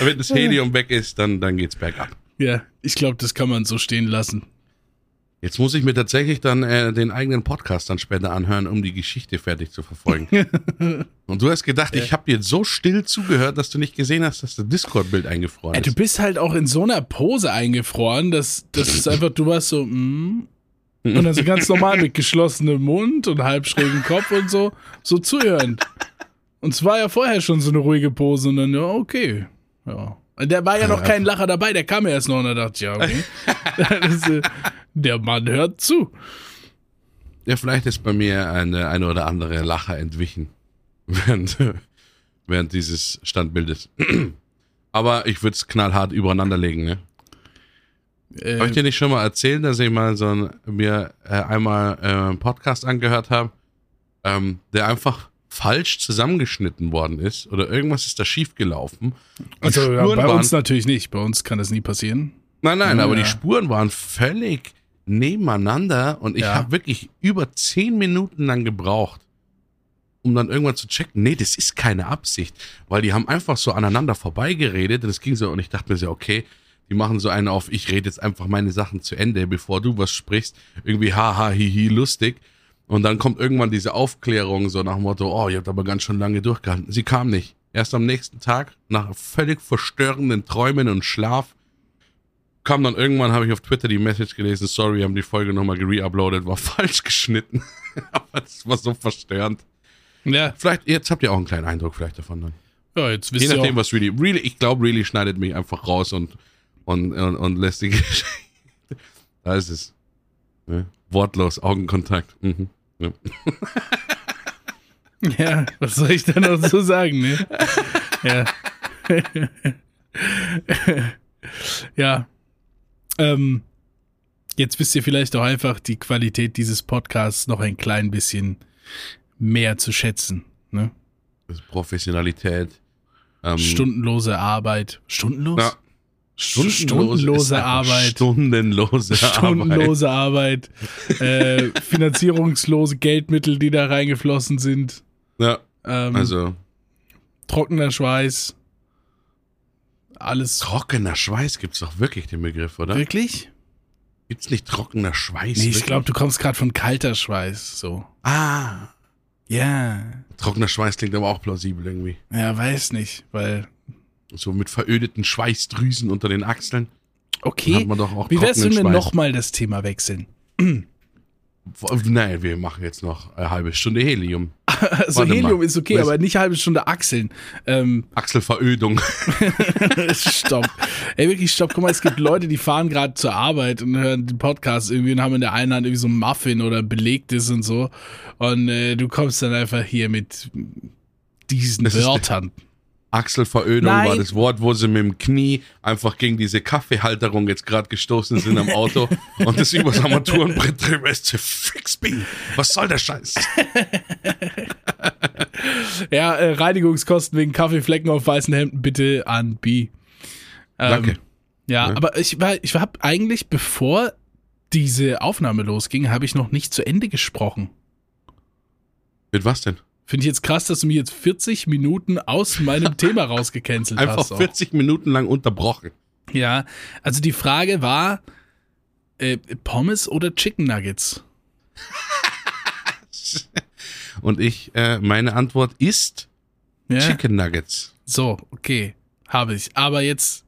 Wenn das Helium weg ist, dann, dann geht's bergab. Ja, ich glaube, das kann man so stehen lassen. Jetzt muss ich mir tatsächlich dann äh, den eigenen Podcast dann später anhören, um die Geschichte fertig zu verfolgen. Und du hast gedacht, ich habe dir so still zugehört, dass du nicht gesehen hast, dass das Discord-Bild eingefroren du ist. bist halt auch in so einer Pose eingefroren, dass das ist einfach, du warst so, mm, und dann so ganz normal mit geschlossenem Mund und halb schrägen Kopf und so, so zuhörend. Und es war ja vorher schon so eine ruhige Pose und dann, ja, okay. Ja. Und Der war ja noch kein Lacher dabei, der kam ja erst noch und da dachte ich, ja, okay. Das, äh, der Mann hört zu. Ja, vielleicht ist bei mir eine, eine oder andere Lacher entwichen während, während dieses Standbildes. Aber ich würde es knallhart übereinander legen, ne? Äh, Habe ich dir nicht schon mal erzählt, dass ich mal so ein, mir äh, einmal äh, einen Podcast angehört habe, ähm, der einfach falsch zusammengeschnitten worden ist oder irgendwas ist da schief gelaufen. also ja, bei uns natürlich nicht. Bei uns kann das nie passieren. Nein, nein, Ja, aber die Spuren waren völlig nebeneinander und ich Ja. habe wirklich über zehn Minuten lang gebraucht, um dann irgendwann zu checken, nee, das ist keine Absicht, weil die haben einfach so aneinander vorbeigeredet und es ging so und ich dachte mir so, okay, die machen so einen auf, ich rede jetzt einfach meine Sachen zu Ende, bevor du was sprichst, irgendwie haha, hihi, lustig. Und dann kommt irgendwann diese Aufklärung so nach dem Motto, oh, ihr habt aber ganz schön lange durchgehalten. Sie kam nicht. Erst am nächsten Tag, nach völlig verstörenden Träumen und Schlaf, kam dann irgendwann, habe ich auf Twitter die Message gelesen, sorry, wir haben die Folge nochmal gereuploadet, war falsch geschnitten. Aber es war so verstörend. Ja, Vielleicht, jetzt habt ihr auch einen kleinen Eindruck vielleicht davon dann. ja jetzt Je wisst ihr nachdem, was really, really, ich glaube, really schneidet mich einfach raus und, und, und, und lässt die Geschichte. Da ist es. Ne? Wortlos, Augenkontakt. Mhm. Ja. Ja, was soll ich da noch so sagen, ne? Ja. ja. Ähm, jetzt wisst ihr vielleicht auch einfach die Qualität dieses Podcasts noch ein klein bisschen mehr zu schätzen. Ne? Ist Professionalität. Ähm, Stundenlose Arbeit. Stundenlos? Ja. Stundenlose, Stundenlose Arbeit. Stundenlose Arbeit. Stundenlose Arbeit. äh, finanzierungslose Geldmittel, die da reingeflossen sind. Ja, Ähm, also trockener Schweiß. Alles. trockener Schweiß gibt's doch wirklich den Begriff, oder? Wirklich? Gibt's nicht trockener Schweiß? Nee, ich glaube, du kommst gerade von kalter Schweiß. So. Ah, Ja. trockener Schweiß klingt aber auch plausibel irgendwie. Ja, weiß nicht, weil. So mit verödeten Schweißdrüsen unter den Achseln. Okay. Wie wär's, wenn wir nochmal das Thema wechseln? Nein, wir machen jetzt noch eine halbe Stunde Helium. Also Warte Helium mal. ist okay, Was- aber nicht eine halbe Stunde Achseln. Ähm, Achselverödung. stopp. Ey, wirklich stopp. Guck mal, es gibt Leute, die fahren gerade zur Arbeit und hören den Podcast irgendwie und haben in der einen Hand irgendwie so ein Muffin oder belegtes und so. Und äh, du kommst dann einfach hier mit diesen Das ist- Wörtern. Achselverödung Nein. war das Wort, wo sie mit dem Knie einfach gegen diese Kaffeehalterung jetzt gerade gestoßen sind am Auto und das übers Armaturenbrett drüber ist. Fix me. Was soll der Scheiß? Ja, äh, Reinigungskosten wegen Kaffeeflecken auf weißen Hemden bitte an B. Ähm, Danke. Ja, Ja. aber ich war, ich habe eigentlich, bevor diese Aufnahme losging, habe ich noch nicht zu Ende gesprochen. Mit was denn? Finde ich jetzt krass, dass du mich jetzt 40 Minuten aus meinem Thema rausgecancelt Einfach hast. auch. 40 Minuten lang unterbrochen. Ja, also die Frage war, äh, Pommes oder Chicken Nuggets? Und ich, äh, meine Antwort ist Ja? Chicken Nuggets. So, okay, habe ich. Aber jetzt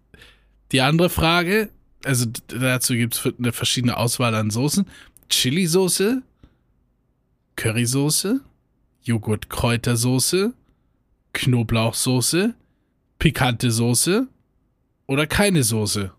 die andere Frage, also dazu gibt es eine verschiedene Auswahl an Soßen. Chili-Soße, Currysoße, Joghurt-Kräutersoße, Knoblauchsoße, pikante Soße oder keine Soße?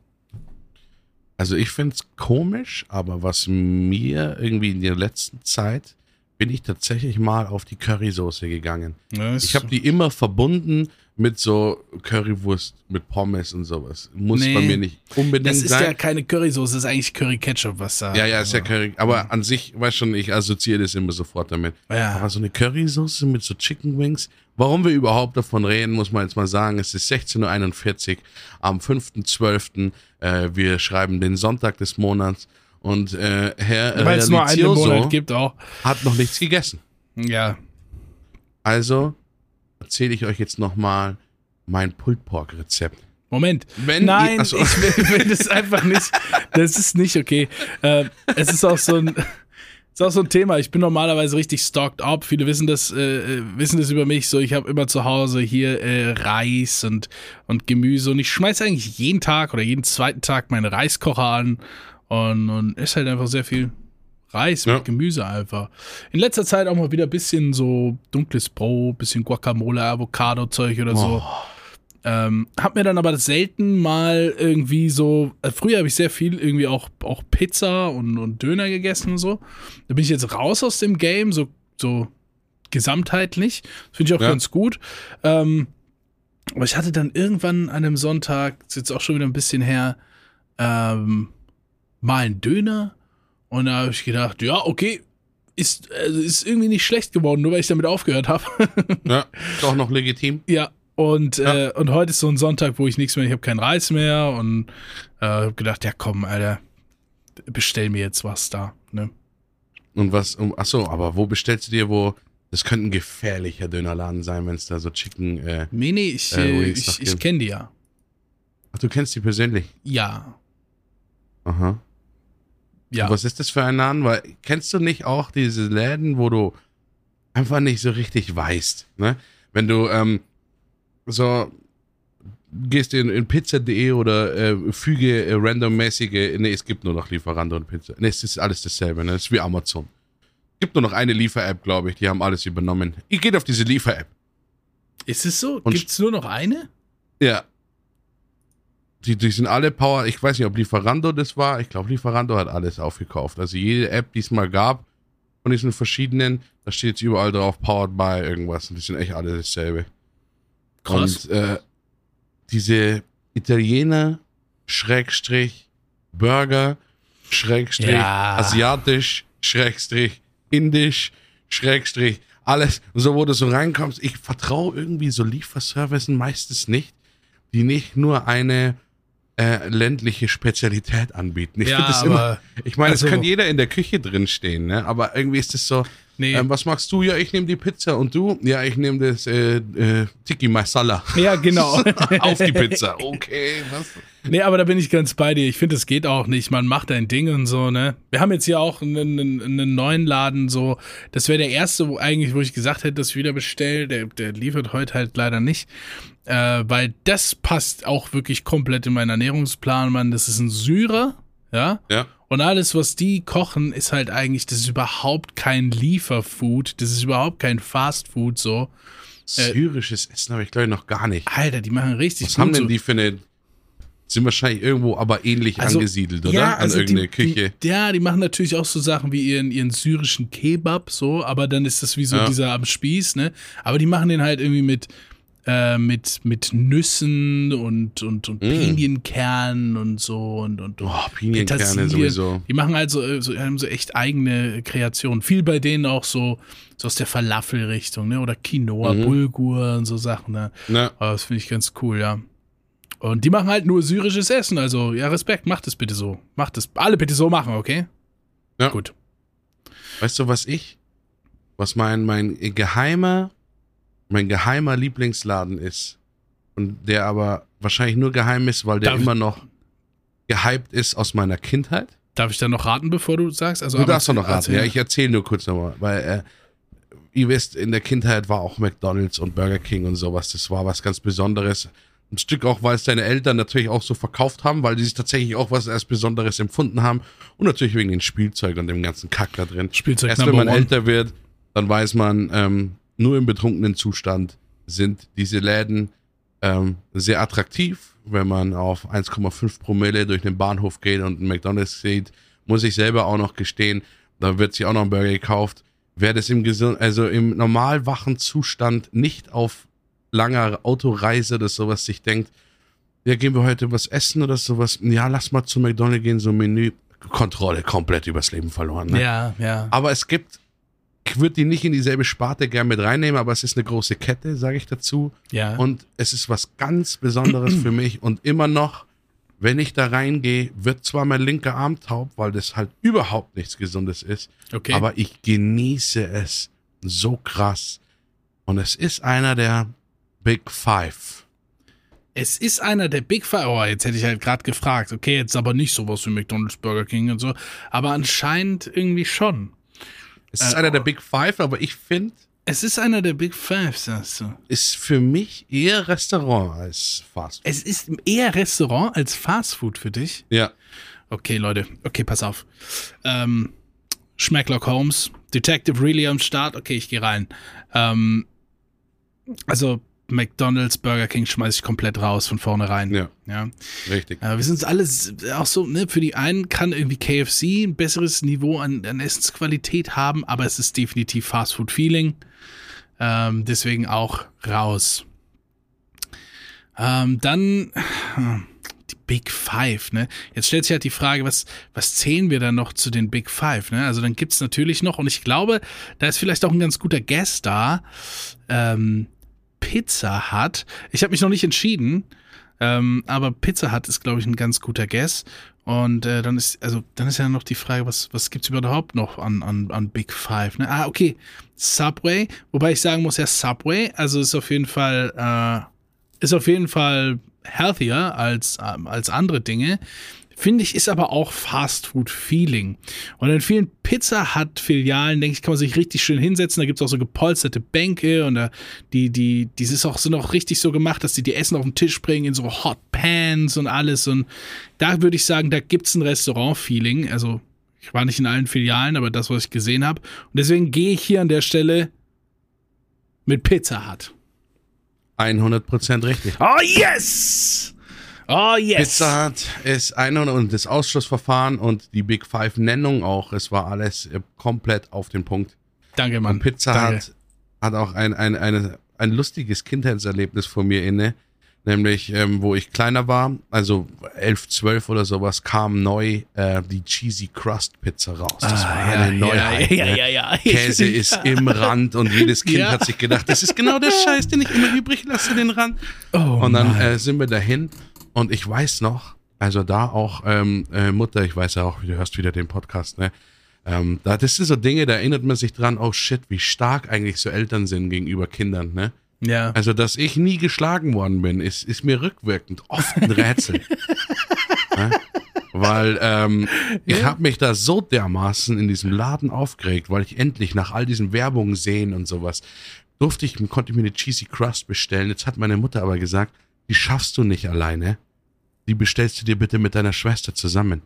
Also ich finde es komisch, aber was mir irgendwie in der letzten Zeit bin ich tatsächlich mal auf die Currysoße gegangen. Ich habe die immer verbunden mit so Currywurst mit Pommes und sowas. Muss Nee. bei mir nicht unbedingt Das ist sein. ja keine Currysoße, das ist eigentlich Curry-Ketchup, was da. ja, ja, ist ja Curry. Aber an sich, weiß schon, ich assoziiere das immer sofort damit. Ja. Aber so eine Currysoße mit so Chicken Wings, warum wir überhaupt davon reden, muss man jetzt mal sagen. Es ist 16.41 Uhr am 5.12. Äh, wir schreiben den Sonntag des Monats und äh, Herr Weil es nur einen Monat gibt auch. hat noch nichts gegessen. Ja. Also erzähle ich euch jetzt nochmal mein Pulled Pork Rezept. Moment. Wenn Nein, ihr- ich will, will das einfach nicht. Das ist nicht okay. Äh, es ist auch so ein. Ist auch so ein Thema. Ich bin normalerweise richtig stocked up. Viele wissen das, äh, äh, wissen das über mich. So, ich habe immer zu Hause hier äh, Reis und, und Gemüse und ich schmeiße eigentlich jeden Tag oder jeden zweiten Tag meinen Reiskocher an und, und esse halt einfach sehr viel Reis Ja. mit Gemüse einfach. In letzter Zeit auch mal wieder ein bisschen so dunkles Brot, bisschen Guacamole, Avocado-Zeug oder so. Oh. Ähm, hab mir dann aber selten mal irgendwie so, äh, früher habe ich sehr viel irgendwie auch, auch Pizza und, und Döner gegessen und so. Da bin ich jetzt raus aus dem Game, so, so gesamtheitlich. Das finde ich auch Ja. ganz gut. Ähm, aber ich hatte dann irgendwann an einem Sonntag, ist jetzt auch schon wieder ein bisschen her, ähm, mal einen Döner. Und da habe ich gedacht, ja, okay, ist, also ist irgendwie nicht schlecht geworden, nur weil ich damit aufgehört habe. Ja, ist auch noch legitim. Ja, und, Ja. Äh, und heute ist so ein Sonntag, wo ich nichts mehr, ich habe keinen Reis mehr und äh, habe gedacht, ja komm, Alter, bestell mir jetzt was da. Ne? Und was, um, achso, aber wo bestellst du dir, wo, das könnte ein gefährlicher Dönerladen sein, wenn es da so Chicken, äh, Nee, nee, ich, Äh, äh, ich, ich kenne die ja. ach, du kennst die persönlich. Ja. Aha. Ja. Und was ist das für ein Laden? Weil, kennst du nicht auch diese Läden, wo du einfach nicht so richtig weißt, ne? Wenn du, ähm, so, gehst in, in pizza.de oder äh, füge äh, randommäßige, nee, es gibt nur noch Lieferando und Pizza. Nee, es ist alles dasselbe, ne? Es ist wie Amazon. Es gibt nur noch eine Liefer-App, glaube ich, die haben alles übernommen. Ihr geht auf diese Liefer-App. Ist es so? Gibt es nur noch eine? Ja. Die, die sind alle Power. Ich weiß nicht, ob Lieferando das war. Ich glaube, Lieferando hat alles aufgekauft. Also jede App, die es mal gab, von diesen verschiedenen, da steht jetzt überall drauf, powered by irgendwas. Und die sind echt alle dasselbe. Krass. Und äh, diese Italiener, Schrägstrich, Burger, Schrägstrich, Ja. asiatisch, Schrägstrich, indisch, Schrägstrich, alles. So, wo du so reinkommst, ich vertraue irgendwie so Lieferservicen meistens nicht, die nicht nur eine äh, ländliche Spezialität anbieten. Ich Ja, finde das aber- immer, ich meine, es also- kann jeder in der Küche drin stehen, ne? aber irgendwie ist es so, Nee. Ähm, was magst du? Ja, ich nehme die Pizza. Und du? Ja, ich nehme das äh, äh, Tiki Masala. Ja, genau. Auf die Pizza. Okay, was? Nee, aber da bin ich ganz bei dir. Ich finde, es geht auch nicht. Man macht ein Ding und so, ne? Wir haben jetzt hier auch einen, einen, neuen Laden, so. Das wäre der erste, wo eigentlich, wo ich gesagt hätte, ich wieder bestelle. Der, der liefert heute halt leider nicht. Äh, weil das passt auch wirklich komplett in meinen Ernährungsplan, Mann. Das ist ein Syrer, ja? Ja. Und alles, was die kochen, ist halt eigentlich, das ist überhaupt kein Lieferfood. Das ist überhaupt kein Fastfood, so. Syrisches Essen habe ich, glaube ich, noch gar nicht. Alter, die machen richtig Was haben denn so. die für eine. Sind wahrscheinlich irgendwo aber ähnlich Also, angesiedelt, oder? Ja, An also irgendeine die, Küche. Die, ja, die machen natürlich auch so Sachen wie ihren, ihren syrischen Kebab, so, aber dann ist das wie so Ja. dieser am Spieß, ne? Aber die machen den halt irgendwie mit, äh, mit, mit Nüssen und, und, und Mm. Pinienkernen und so und, und, Oh, Pinienkerne sowieso. Die machen halt so, äh, so, haben so echt eigene Kreationen. Viel bei denen auch so, so aus der Falafel-Richtung, ne? Oder Quinoa, Mhm. Bulgur und so Sachen, ne? Na, Aber das finde ich ganz cool, ja. Und die machen halt nur syrisches Essen, also ja, Respekt, macht es bitte so. Macht es, alle bitte so machen, okay? Ja. Gut. weißt du, was ich? Was mein, mein geheimer, mein geheimer Lieblingsladen ist. Und der aber wahrscheinlich nur geheim ist, weil der Darf immer noch gehypt ist aus meiner Kindheit. Darf ich da noch raten, bevor du sagst? Also, Du darfst doch noch raten. erzähl. Ja, ich erzähle nur kurz nochmal, weil äh, ihr wisst, in der Kindheit war auch McDonalds und Burger King und sowas. Das war was ganz Besonderes. Ein Stück auch, weil es deine Eltern natürlich auch so verkauft haben, weil die sich tatsächlich auch was als Besonderes empfunden haben. Und natürlich wegen den Spielzeug und dem ganzen Kack da drin. Spielzeug Erst wenn man one. älter wird, dann weiß man, ähm, nur im betrunkenen Zustand sind diese Läden ähm, sehr attraktiv. Wenn man auf 1,5 Promille durch den Bahnhof geht und einen McDonalds sieht, muss ich selber auch noch gestehen, da wird sich auch noch ein Burger gekauft. Wer das im gesund, also im normal wachen Zustand nicht auf langer Autoreise oder sowas sich denkt, ja, gehen wir heute was essen oder sowas, ja, lass mal zu McDonalds gehen, so Menü, Kontrolle komplett übers Leben verloren. Ne? Ja, ja. Aber es gibt, ich würde die nicht in dieselbe Sparte gern mit reinnehmen, aber es ist eine große Kette, sage ich dazu. Ja. Und es ist was ganz Besonderes für mich. Und immer noch, wenn ich da reingehe, wird zwar mein linker Arm taub, weil das halt überhaupt nichts Gesundes ist. okay. Aber ich genieße es so krass. Und es ist einer der Big Five. es ist einer der Big Five. Oh, jetzt hätte ich halt gerade gefragt. Okay, jetzt aber nicht sowas wie McDonalds, Burger King und so. Aber anscheinend irgendwie schon. Es ist Äh, einer der Big Five, aber ich finde, Es ist einer der Big Five, sagst du. ist für mich eher Restaurant als Fast Food. Es ist eher Restaurant als Fastfood für dich. Ja. Okay, Leute. Okay, pass auf. Ähm, Schmecklock Holmes, Detective Really am Start. Okay, ich gehe rein. Ähm, also McDonald's, Burger King schmeiße ich komplett raus von vornherein. Ja, ja. richtig. Äh, wir sind uns alles auch so, ne, für die einen kann irgendwie KFC ein besseres Niveau an, an Essensqualität haben, aber es ist definitiv Fastfood-Feeling. Ähm, deswegen auch raus. Ähm, dann hm, die Big Five, ne? Jetzt stellt sich halt die Frage, was, was zählen wir dann noch zu den Big Five, ne? Also dann gibt's natürlich noch, und ich glaube, da ist vielleicht auch ein ganz guter Guest da, ähm, Pizza Hut. Ich habe mich noch nicht entschieden, ähm, aber Pizza Hut ist, glaube ich, ein ganz guter Guess. Und äh, dann ist, also dann ist ja noch die Frage, was, was gibt's überhaupt noch an, an, an Big Five? Ne? Ah, okay. Subway, wobei ich sagen muss, ja, Subway, also ist auf jeden Fall, äh, ist auf jeden Fall healthier als, ähm, als andere Dinge. Finde ich, ist aber auch Fast-Food-Feeling. Und in vielen Pizza Hut-Filialen, denke ich, kann man sich richtig schön hinsetzen. Da gibt es auch so gepolsterte Bänke und da, die, die, die ist auch, sind auch richtig so gemacht, dass die die Essen auf den Tisch bringen in so Hot Pans und alles. Und da würde ich sagen, da gibt es ein Restaurant-Feeling. Also, ich war nicht in allen Filialen, aber das, was ich gesehen habe. Und deswegen gehe ich hier an der Stelle mit Pizza Hut. 100% richtig. Oh, yes! Oh, yes! Pizza Hut ist eine und das Ausschussverfahren und die Big Five Nennung auch. Es war alles äh, komplett auf den Punkt. Danke, Mann. Und Pizza Danke. Hut hat auch ein, ein, eine, ein lustiges Kindheitserlebnis von mir inne. Nämlich, ähm, wo ich kleiner war, also 11, 12 oder sowas, kam neu äh, die Cheesy Crust Pizza raus. Das war Ah, ja, eine Neuheit. Ja, ja, ne? ja, ja. Käse ist im Rand und jedes Kind Ja. hat sich gedacht, das ist genau der Scheiß, den ich immer übrig lasse, den Rand. Oh, Und dann äh, sind wir dahin und ich weiß noch, also da auch ähm, äh, Mutter, ich weiß ja auch, du hörst wieder den Podcast, ne? Ähm, da, das sind so Dinge, da erinnert man sich dran, oh shit, wie stark eigentlich so Eltern sind gegenüber Kindern, ne? Ja. Also, dass ich nie geschlagen worden bin, ist, ist mir rückwirkend oft ein Rätsel. ja? Weil ähm, ich habe mich da so dermaßen in diesem Laden aufgeregt, weil ich endlich nach all diesen Werbungen sehen und sowas durfte ich, konnte ich mir eine Cheesy Crust bestellen. Jetzt hat meine Mutter aber gesagt, die schaffst du nicht alleine. Die bestellst du dir bitte mit deiner Schwester zusammen.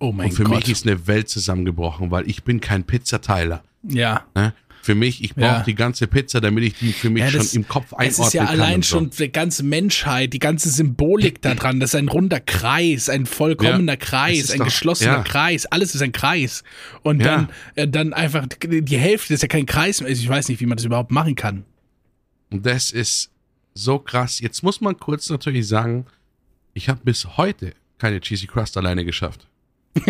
Oh mein und für Gott. mich ist eine Welt zusammengebrochen, weil ich bin kein Pizzateiler. ja. Ne? Für mich, ich brauche Ja. die ganze Pizza, damit ich die für mich Ja, schon das- im Kopf einordnen Es ist ja kann. allein so. schon die ganze Menschheit, die ganze Symbolik da dran. Das ist ein runder Kreis, ein vollkommener Ja, Kreis, ein doch- geschlossener. Kreis. Alles ist ein Kreis. Und dann, äh, dann einfach die Hälfte ist ja kein Kreis mehr. Also Ich weiß nicht, wie man das überhaupt machen kann. Und das ist so krass. Jetzt muss man kurz natürlich sagen, ich habe bis heute keine Cheesy Crust alleine geschafft.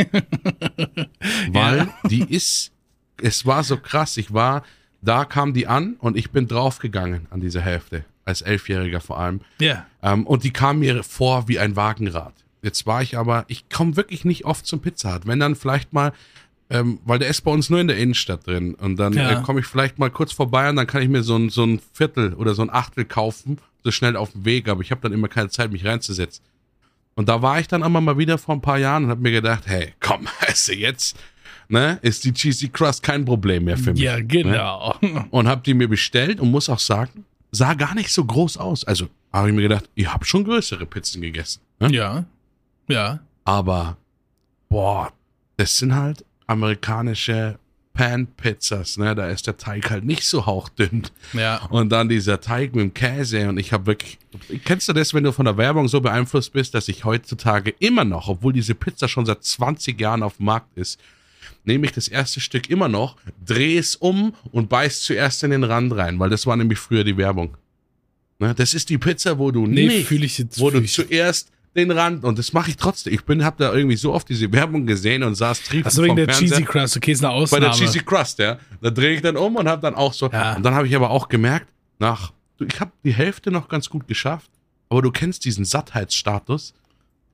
Weil die ist, es war so krass. Ich war, da kam die an und ich bin draufgegangen an diese Hälfte, als Elfjähriger vor allem. Ja. Ähm, und die kam mir vor wie ein Wagenrad. Jetzt war ich aber, ich komme wirklich nicht oft zum Pizza Hut. Wenn dann vielleicht mal, ähm, weil der ist bei uns nur in der Innenstadt drin. Und dann Ja. äh, komme ich vielleicht mal kurz vorbei und dann kann ich mir so ein, so ein Viertel oder so ein Achtel kaufen, so schnell auf dem Weg. Aber ich habe dann immer keine Zeit, mich reinzusetzen. Und da war ich dann aber mal wieder vor ein paar Jahren und habe mir gedacht, hey, komm, also jetzt ne, ist die Cheesy Crust kein Problem mehr für mich. Ja, genau. Und habe die mir bestellt und muss auch sagen, sah gar nicht so groß aus. Also habe ich mir gedacht, ich habe schon größere Pizzen gegessen. Ne? Ja. Ja. Aber, boah, das sind halt amerikanische Pan-Pizzas, ne? Da ist der Teig halt nicht so hauchdünn. Ja. Und dann dieser Teig mit dem Käse. Und ich habe wirklich. Kennst du das, wenn du von der Werbung so beeinflusst bist, dass ich heutzutage immer noch, obwohl diese Pizza schon seit 20 Jahren auf dem Markt ist, nehme ich das erste Stück immer noch, drehe es um und beiß zuerst in den Rand rein, weil das war nämlich früher die Werbung. Ne? Das ist die Pizza, wo du Nee, nicht, wo du zuerst den Rand und das mache ich trotzdem. Ich bin, habe da irgendwie so oft diese Werbung gesehen und saß triefend Achso, wegen der Fernseher Cheesy Crust. Okay, ist eine bei Ausnahme. der Cheesy Crust, ja. Da drehe ich dann um und habe dann auch so. Ja. Und dann habe ich aber auch gemerkt, nach, ich habe die Hälfte noch ganz gut geschafft, aber du kennst diesen Sattheitsstatus,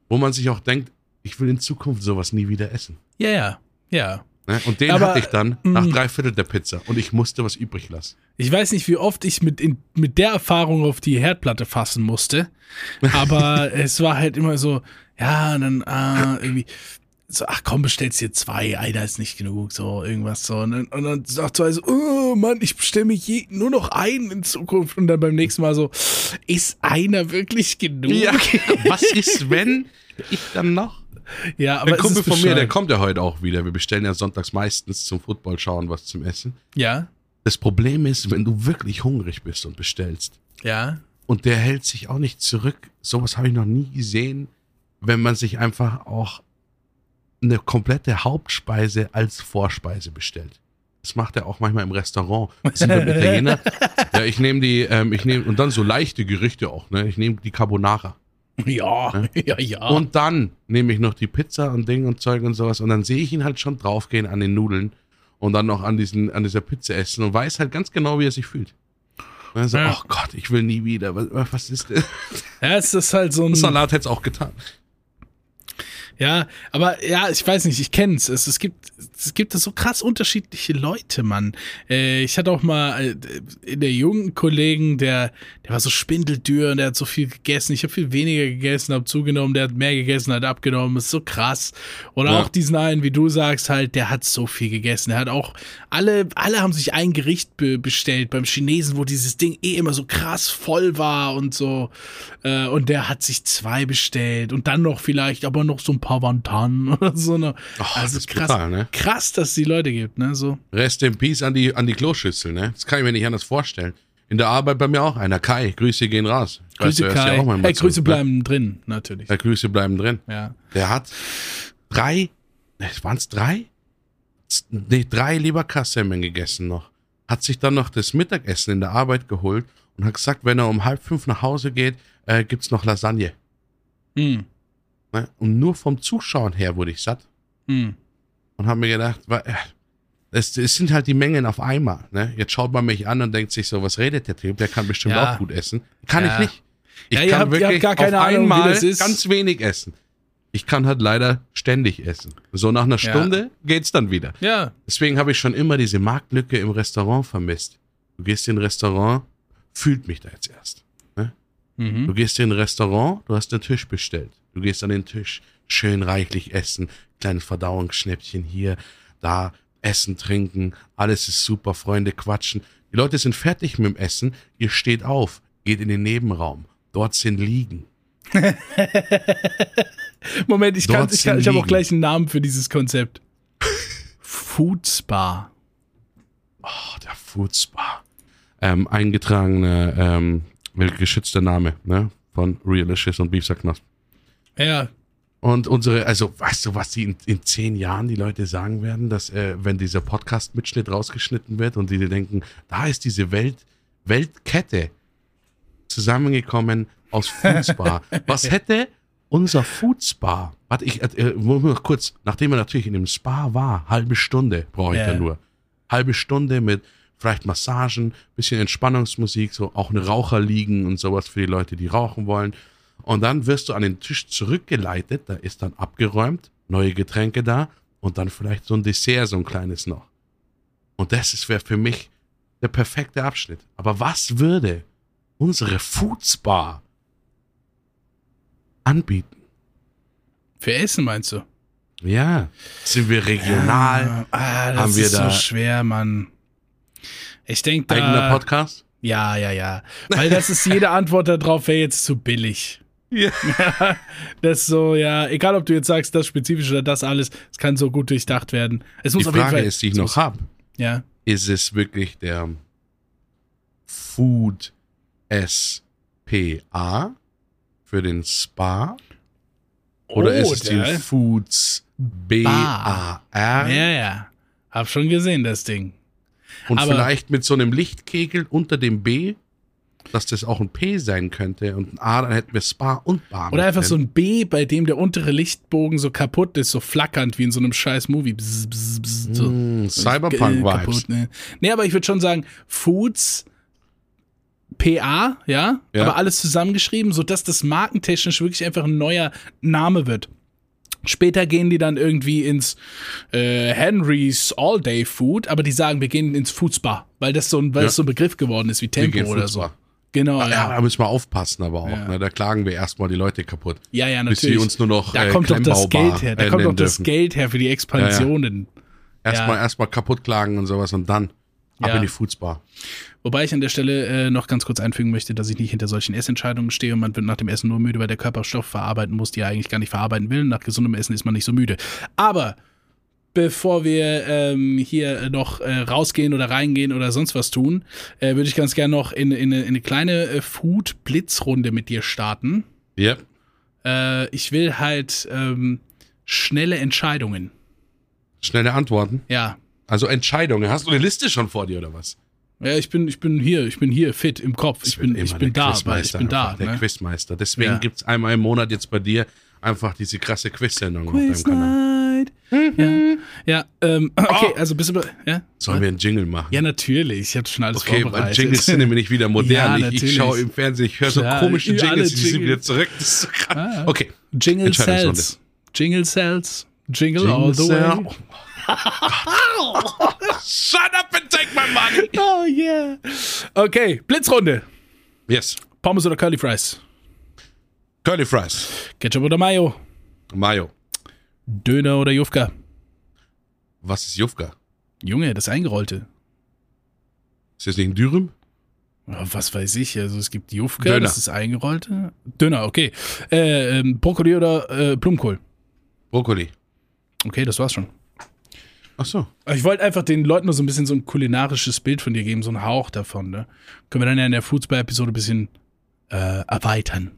wo man sich auch denkt, ich will in Zukunft sowas nie wieder essen. Ja, ja. Ja. Ne? Und den Aber, hatte ich dann nach mm. drei Viertel der Pizza und ich musste was übrig lassen. Ich weiß nicht, wie oft ich mit, in, mit der Erfahrung auf die Herdplatte fassen musste, aber es war halt immer so, ja, dann ah, irgendwie so, ach komm, bestellst dir zwei, einer ist nicht genug, so irgendwas so. Und dann, und dann sagt zwei so, oh Mann, ich bestelle mich je, nur noch einen in Zukunft. Und dann beim nächsten Mal so, ist einer wirklich genug? was ist, wenn ich dann noch? Ja aber Der es Kumpel von mir, der kommt ja heute auch wieder. Wir bestellen ja sonntags meistens zum Football schauen was zum Essen. Ja, Das Problem ist, wenn du wirklich hungrig bist und bestellst, ja, Und der hält sich auch nicht zurück. Sowas habe ich noch nie gesehen, wenn man sich einfach auch eine komplette Hauptspeise als Vorspeise bestellt. Das macht er auch manchmal im Restaurant. Das sind beim Italiener. ja, ich nehme die, ähm, ich nehme, und dann so leichte Gerichte auch, ne? Ich nehme die Carbonara. Ja, ja, ja. Und dann nehme ich noch die Pizza und Ding und Zeug und sowas. Und dann sehe ich ihn halt schon draufgehen an den Nudeln und dann noch an, diesen, an dieser Pizza essen und weiß halt ganz genau, wie er sich fühlt. Und dann so, Ja. oh Gott, ich will nie wieder. Was, was ist das? ja, es ist halt so ein. Salat hätte es auch getan. Ja, aber ja, ich weiß nicht, ich kenn's. Es, es gibt es gibt so krass unterschiedliche Leute, Mann. Äh, ich hatte auch mal äh, in der jungen Kollegen, der der war so spindeldürr und der hat so viel gegessen. Ich habe viel weniger gegessen, habe zugenommen, der hat mehr gegessen, hat abgenommen. ist so krass. Oder Ja. auch diesen einen, wie du sagst, halt, der hat so viel gegessen. Der hat auch alle alle haben sich ein Gericht be bestellt beim Chinesen, wo dieses Ding eh immer so krass voll war und so. Äh, und der hat sich zwei bestellt und dann noch vielleicht aber noch so ein paar Wantan oder so. Ne? Ach, also das ist krass, brutal, ne? krass, dass es die Leute gibt, ne? So. Rest in Peace an die, an die Kloschüssel, ne? Das kann ich mir nicht anders vorstellen. In der Arbeit bei mir auch einer. Kai, Grüße gehen raus. Grüße hörst Kai. ja auch hey, zu, Grüße ne? bleiben drin, natürlich. Ja, Grüße bleiben drin. Ja. Der hat drei, waren es drei? Nee, drei Leberkassemmeln gegessen noch. Hat sich dann noch das Mittagessen in der Arbeit geholt und hat gesagt, wenn er um halb fünf nach Hause geht, äh, gibt's noch Lasagne. Hm. Ne? Und nur vom Zuschauen her wurde ich satt. Hm. und habe mir gedacht, äh, es, es sind halt die Mengen auf einmal. Ne? Jetzt schaut man mich an und denkt sich so, was redet der Typ? Der kann bestimmt Ja. auch gut essen. Kann Ja. ich nicht. Ich Ja, kann habt- wirklich gar keine auf Ahnung, einmal ganz wenig essen. Ich kann halt leider ständig essen. So nach einer. Stunde geht's dann wieder. Ja. Deswegen habe ich schon immer diese Marktlücke im Restaurant vermisst. Du gehst in ein Restaurant, fühlt mich da jetzt erst. Ne? Mhm. Du gehst in ein Restaurant, du hast einen Tisch bestellt. Du gehst an den Tisch, schön reichlich essen, kleines Verdauungsschnäppchen hier, da, essen, trinken, alles ist super, Freunde quatschen. Die Leute sind fertig mit dem Essen, ihr steht auf, geht in den Nebenraum. Dort sind Liegen. Moment, ich, kann, ich, kann, ich habe auch gleich einen Namen für dieses Konzept. Food Spa. Oh, der Food Spa. Ähm, eingetragener, ähm, geschützter Name, ne? Von Realicious und Beefsack Knosp. Ja, Und unsere, also weißt du, was die in, in zehn Jahren die Leute sagen werden, dass äh, wenn dieser Podcast-Mitschnitt rausgeschnitten wird und die denken, da ist diese Welt, Weltkette zusammengekommen aus Foodspa. was hätte unser Foodspa? Warte, ich äh, noch kurz, nachdem er natürlich in dem Spa war, halbe Stunde brauche ich Ja. da nur. Halbe Stunde mit vielleicht Massagen, bisschen Entspannungsmusik, so auch eine Raucherliegen und sowas für die Leute, die rauchen wollen. Und dann wirst du an den Tisch zurückgeleitet, da ist dann abgeräumt, neue Getränke da und dann vielleicht so ein Dessert, so ein kleines noch. Und das wäre für mich der perfekte Abschnitt. Aber was würde unsere Foodspa anbieten? für Essen meinst du? Ja, sind wir regional? Ah, das Haben wir ist da- so schwer, Mann. Ich denke Eigener. Podcast? Ja, ja, ja. Weil das ist jede Antwort darauf wäre jetzt zu billig. Ja. Das ist so, ja, egal ob du jetzt sagst, das spezifisch oder das alles, es kann so gut durchdacht werden. Es muss Die auf jeden Frage Fall. ist, die ich noch habe, Ja. ist es wirklich der Food SPA für den Spa? Oder Oh, ist es die Foods BAR? Ja, ja. Hab schon gesehen, das Ding. Und aber- vielleicht mit so einem Lichtkegel unter dem B, dass das auch ein P sein könnte und ein A, dann hätten wir Spa und Bar. Oder einfach drin. so ein B, bei dem der untere Lichtbogen so kaputt ist, so flackernd wie in so einem scheiß Movie. Bzz, bzz, bzz, so. Mm, Cyberpunk-Vibes. ne. Nee, aber ich würde schon sagen, Foods PA, ja? Ja. aber alles zusammengeschrieben, sodass das markentechnisch wirklich einfach ein neuer Name wird. Später gehen die dann irgendwie ins äh, Henry's All Day Food, aber die sagen, wir gehen ins Spa, weil das so ein, weil Ja. das so ein Begriff geworden ist wie Tempo oder so. Genau, Ja, ja. da müssen wir aufpassen, aber auch. Ja. Ne? Da klagen wir erstmal die Leute kaputt. Ja, ja, Bis natürlich. sie uns nur noch da äh, kommt doch das Geld her. Da äh, kommt doch das dürfen. Geld her für die Expansionen. Erstmal Ja. erstmal kaputt klagen und sowas und dann ab Ja. in die Foodspa. Wobei ich an der Stelle äh, noch ganz kurz einfügen möchte, dass ich nicht hinter solchen Essentscheidungen stehe und man wird nach dem Essen nur müde, weil der Körper Stoffe verarbeiten muss, die er eigentlich gar nicht verarbeiten will. Nach gesundem Essen ist man nicht so müde. Aber bevor wir ähm, hier noch äh, rausgehen oder reingehen oder sonst was tun, äh, würde ich ganz gerne noch in, in, eine- in eine kleine äh, Food-Blitzrunde mit dir starten. Yep. Äh, ich will halt ähm, schnelle Entscheidungen. Schnelle Antworten. Ja. Also Entscheidungen. Hast du eine Liste schon vor dir oder was? Ja, ich bin, ich bin hier, ich bin hier fit im Kopf. Ich bin, ich bin der da, ich bin da. einfach, Der Ne? Quizmeister. Deswegen Ja. gibt's einmal im Monat jetzt bei dir einfach diese krasse Quiz-Sendung auf deinem Kanal. Night. Ja, ja ähm, okay, Oh. also bist du, ja? Sollen wir einen Jingle machen? Ja, natürlich. Ich habe schon alles Okay, vorbereitet. Jingles sind nämlich wieder modern. Ja, ich, ich schaue im Fernsehen, ich höre so komische Jingles, die sind wieder zurück. Das ist so krass. Ah. Okay. Jingle. Cells. Jingle Cells. Jingle, all the way. Jingle Shut up and take my money. Oh yeah. Okay, Blitzrunde. Yes. Pommes oder Curly Fries? Curly Fries. Ketchup oder Mayo? Mayo. Döner oder Jufka? Was ist Jufka? Junge, das Eingerollte. Ist das nicht ein Dürüm? Was weiß ich, also es gibt Jufka, Döner. das ist eingerollte. Döner, okay. Äh, ähm, Brokkoli oder äh, Blumenkohl? Brokkoli. Okay, das war's schon. Ach so. Ich wollte einfach den Leuten nur so ein bisschen so ein kulinarisches Bild von dir geben, so einen Hauch davon. Ne? Können wir dann ja in der Foodsbar-Episode ein bisschen äh, erweitern.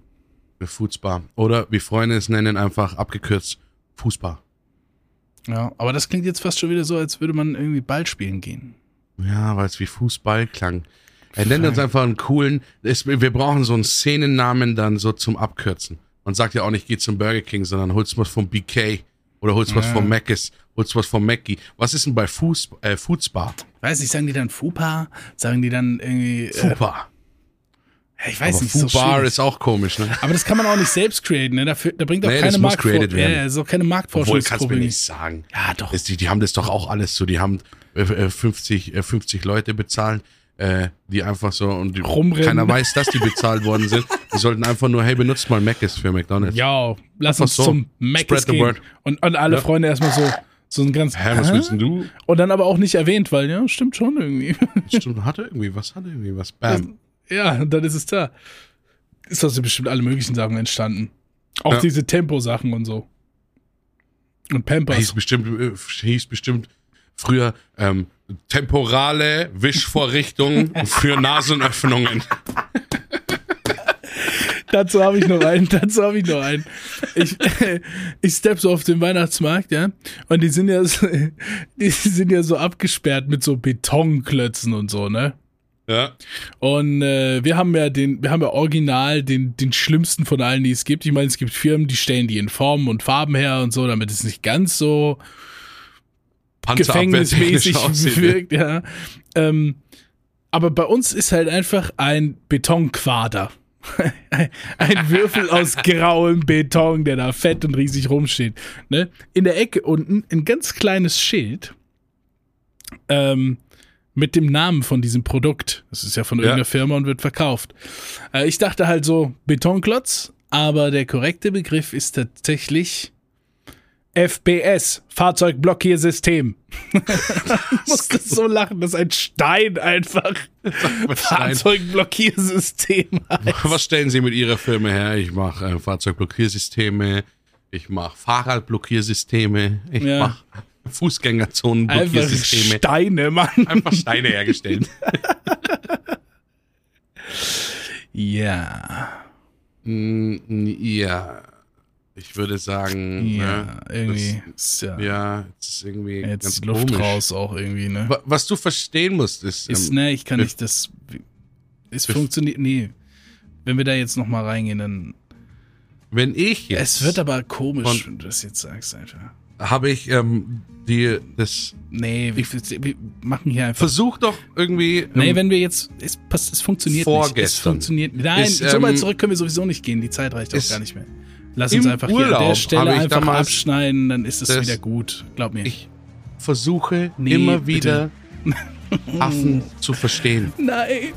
Foodsbar. Oder wie Freunde es nennen, einfach abgekürzt Fußbar. Ja, aber das klingt jetzt fast schon wieder so, als würde man irgendwie Ball spielen gehen. Ja, weil es wie Fußball klang. Er nennt uns einfach einen coolen. Es, wir brauchen so einen Szenennamen dann so zum Abkürzen. Man sagt ja auch nicht, geh zum Burger King, sondern holst was vom BK oder holst was Ja. vom Mc's, holst was vom Mackie. Was ist denn bei Fuß, äh, Foodsbar? Weiß nicht, sagen die dann Fupa? Sagen die dann irgendwie. Äh, Fupa. Ich weiß Aber nicht, so Fubar schwierig. ist auch komisch, ne? Aber das kann man auch nicht selbst createn, ne? Dafür, da bringt auch Nee, keine das muss Marktfor created werden. Ja, ist auch keine Obwohl, Marktforschungsgruppe. kannst du mir nicht sagen. Ja, doch. Das, die, die haben das doch auch alles so. Die haben äh, äh, 50, äh, 50 Leute bezahlen, äh, die einfach so und die, Rumrennen. keiner weiß, dass die bezahlt worden sind. Die sollten einfach nur, hey, benutzt mal Mc's für McDonalds. Ja, lass uns so. zum Mac gehen. Und, und alle Ja. Freunde erstmal so, so ein ganz. Hä, was willst du? Und dann aber auch nicht erwähnt, weil, ja, stimmt schon irgendwie. Stimmt, hatte irgendwie was, hatte irgendwie was. Bam. ja, und dann ist es da. Ist aus bestimmt alle möglichen Sachen entstanden. Auch Ja. diese Tempo-Sachen und so. Und Pampers. Hieß bestimmt, äh, hieß bestimmt früher ähm, temporale Wischvorrichtung für Nasenöffnungen. Dazu habe ich noch einen, dazu habe ich noch einen. Ich, ich stepp so auf den Weihnachtsmarkt, ja, und die sind ja so, die sind ja so abgesperrt mit so Betonklötzen und so, ne? Ja. Und äh, wir haben ja den, wir haben ja original den, den schlimmsten von allen, die es gibt. Ich meine, es gibt Firmen, die stellen die in Formen und Farben her und so, damit es nicht ganz so gefängnismäßig wirkt, ja. Ähm, aber bei uns ist halt einfach ein Betonquader. Ein- Würfel aus grauem Beton, der da fett und riesig rumsteht. Ne? In der Ecke unten ein ganz kleines Schild ähm, mit dem Namen von diesem Produkt. Das ist ja von Ja. irgendeiner Firma und wird verkauft. Äh, ich dachte halt so Betonklotz, aber der korrekte Begriff ist tatsächlich FBS, Fahrzeugblockiersystem. ich musste so lachen, dass ein Stein einfach Fahrzeugblockiersystem heißt. Was stellen Sie mit Ihrer Firma her? Ich mache äh, Fahrzeugblockiersysteme, ich mache Fahrradblockiersysteme, ich Ja. mache Einfach Fußgängerzonenblockiersysteme. Steine, Mann. Einfach Steine hergestellt. Ja, Mm, ja, ich würde sagen, ja, ne, irgendwie ist ja, das, ja, es ist irgendwie jetzt ganz die Luft komisch. raus auch irgendwie, ne? Wa- Was du verstehen musst, ist, Ist, ähm, ne, ich kann nicht das. Es funktioniert. Nee. Wenn wir da jetzt nochmal reingehen, dann. wenn ich jetzt, Es wird aber komisch, wenn du das jetzt sagst, einfach. habe ich ähm, dir das, Nee, wir, wir machen hier einfach. versuch doch irgendwie, ähm, Nee, wenn wir jetzt. Es, es funktioniert nicht. Es Vorgestern funktioniert. Nein, ist, so weit ähm, zurück können wir sowieso nicht gehen. Die Zeit reicht auch ist gar nicht mehr. Lass uns einfach hier an der Urlaub Stelle einfach damals abschneiden, dann ist es wieder gut. Glaub mir. ich versuche Nee, immer bitte. wieder Affen zu verstehen. Nein.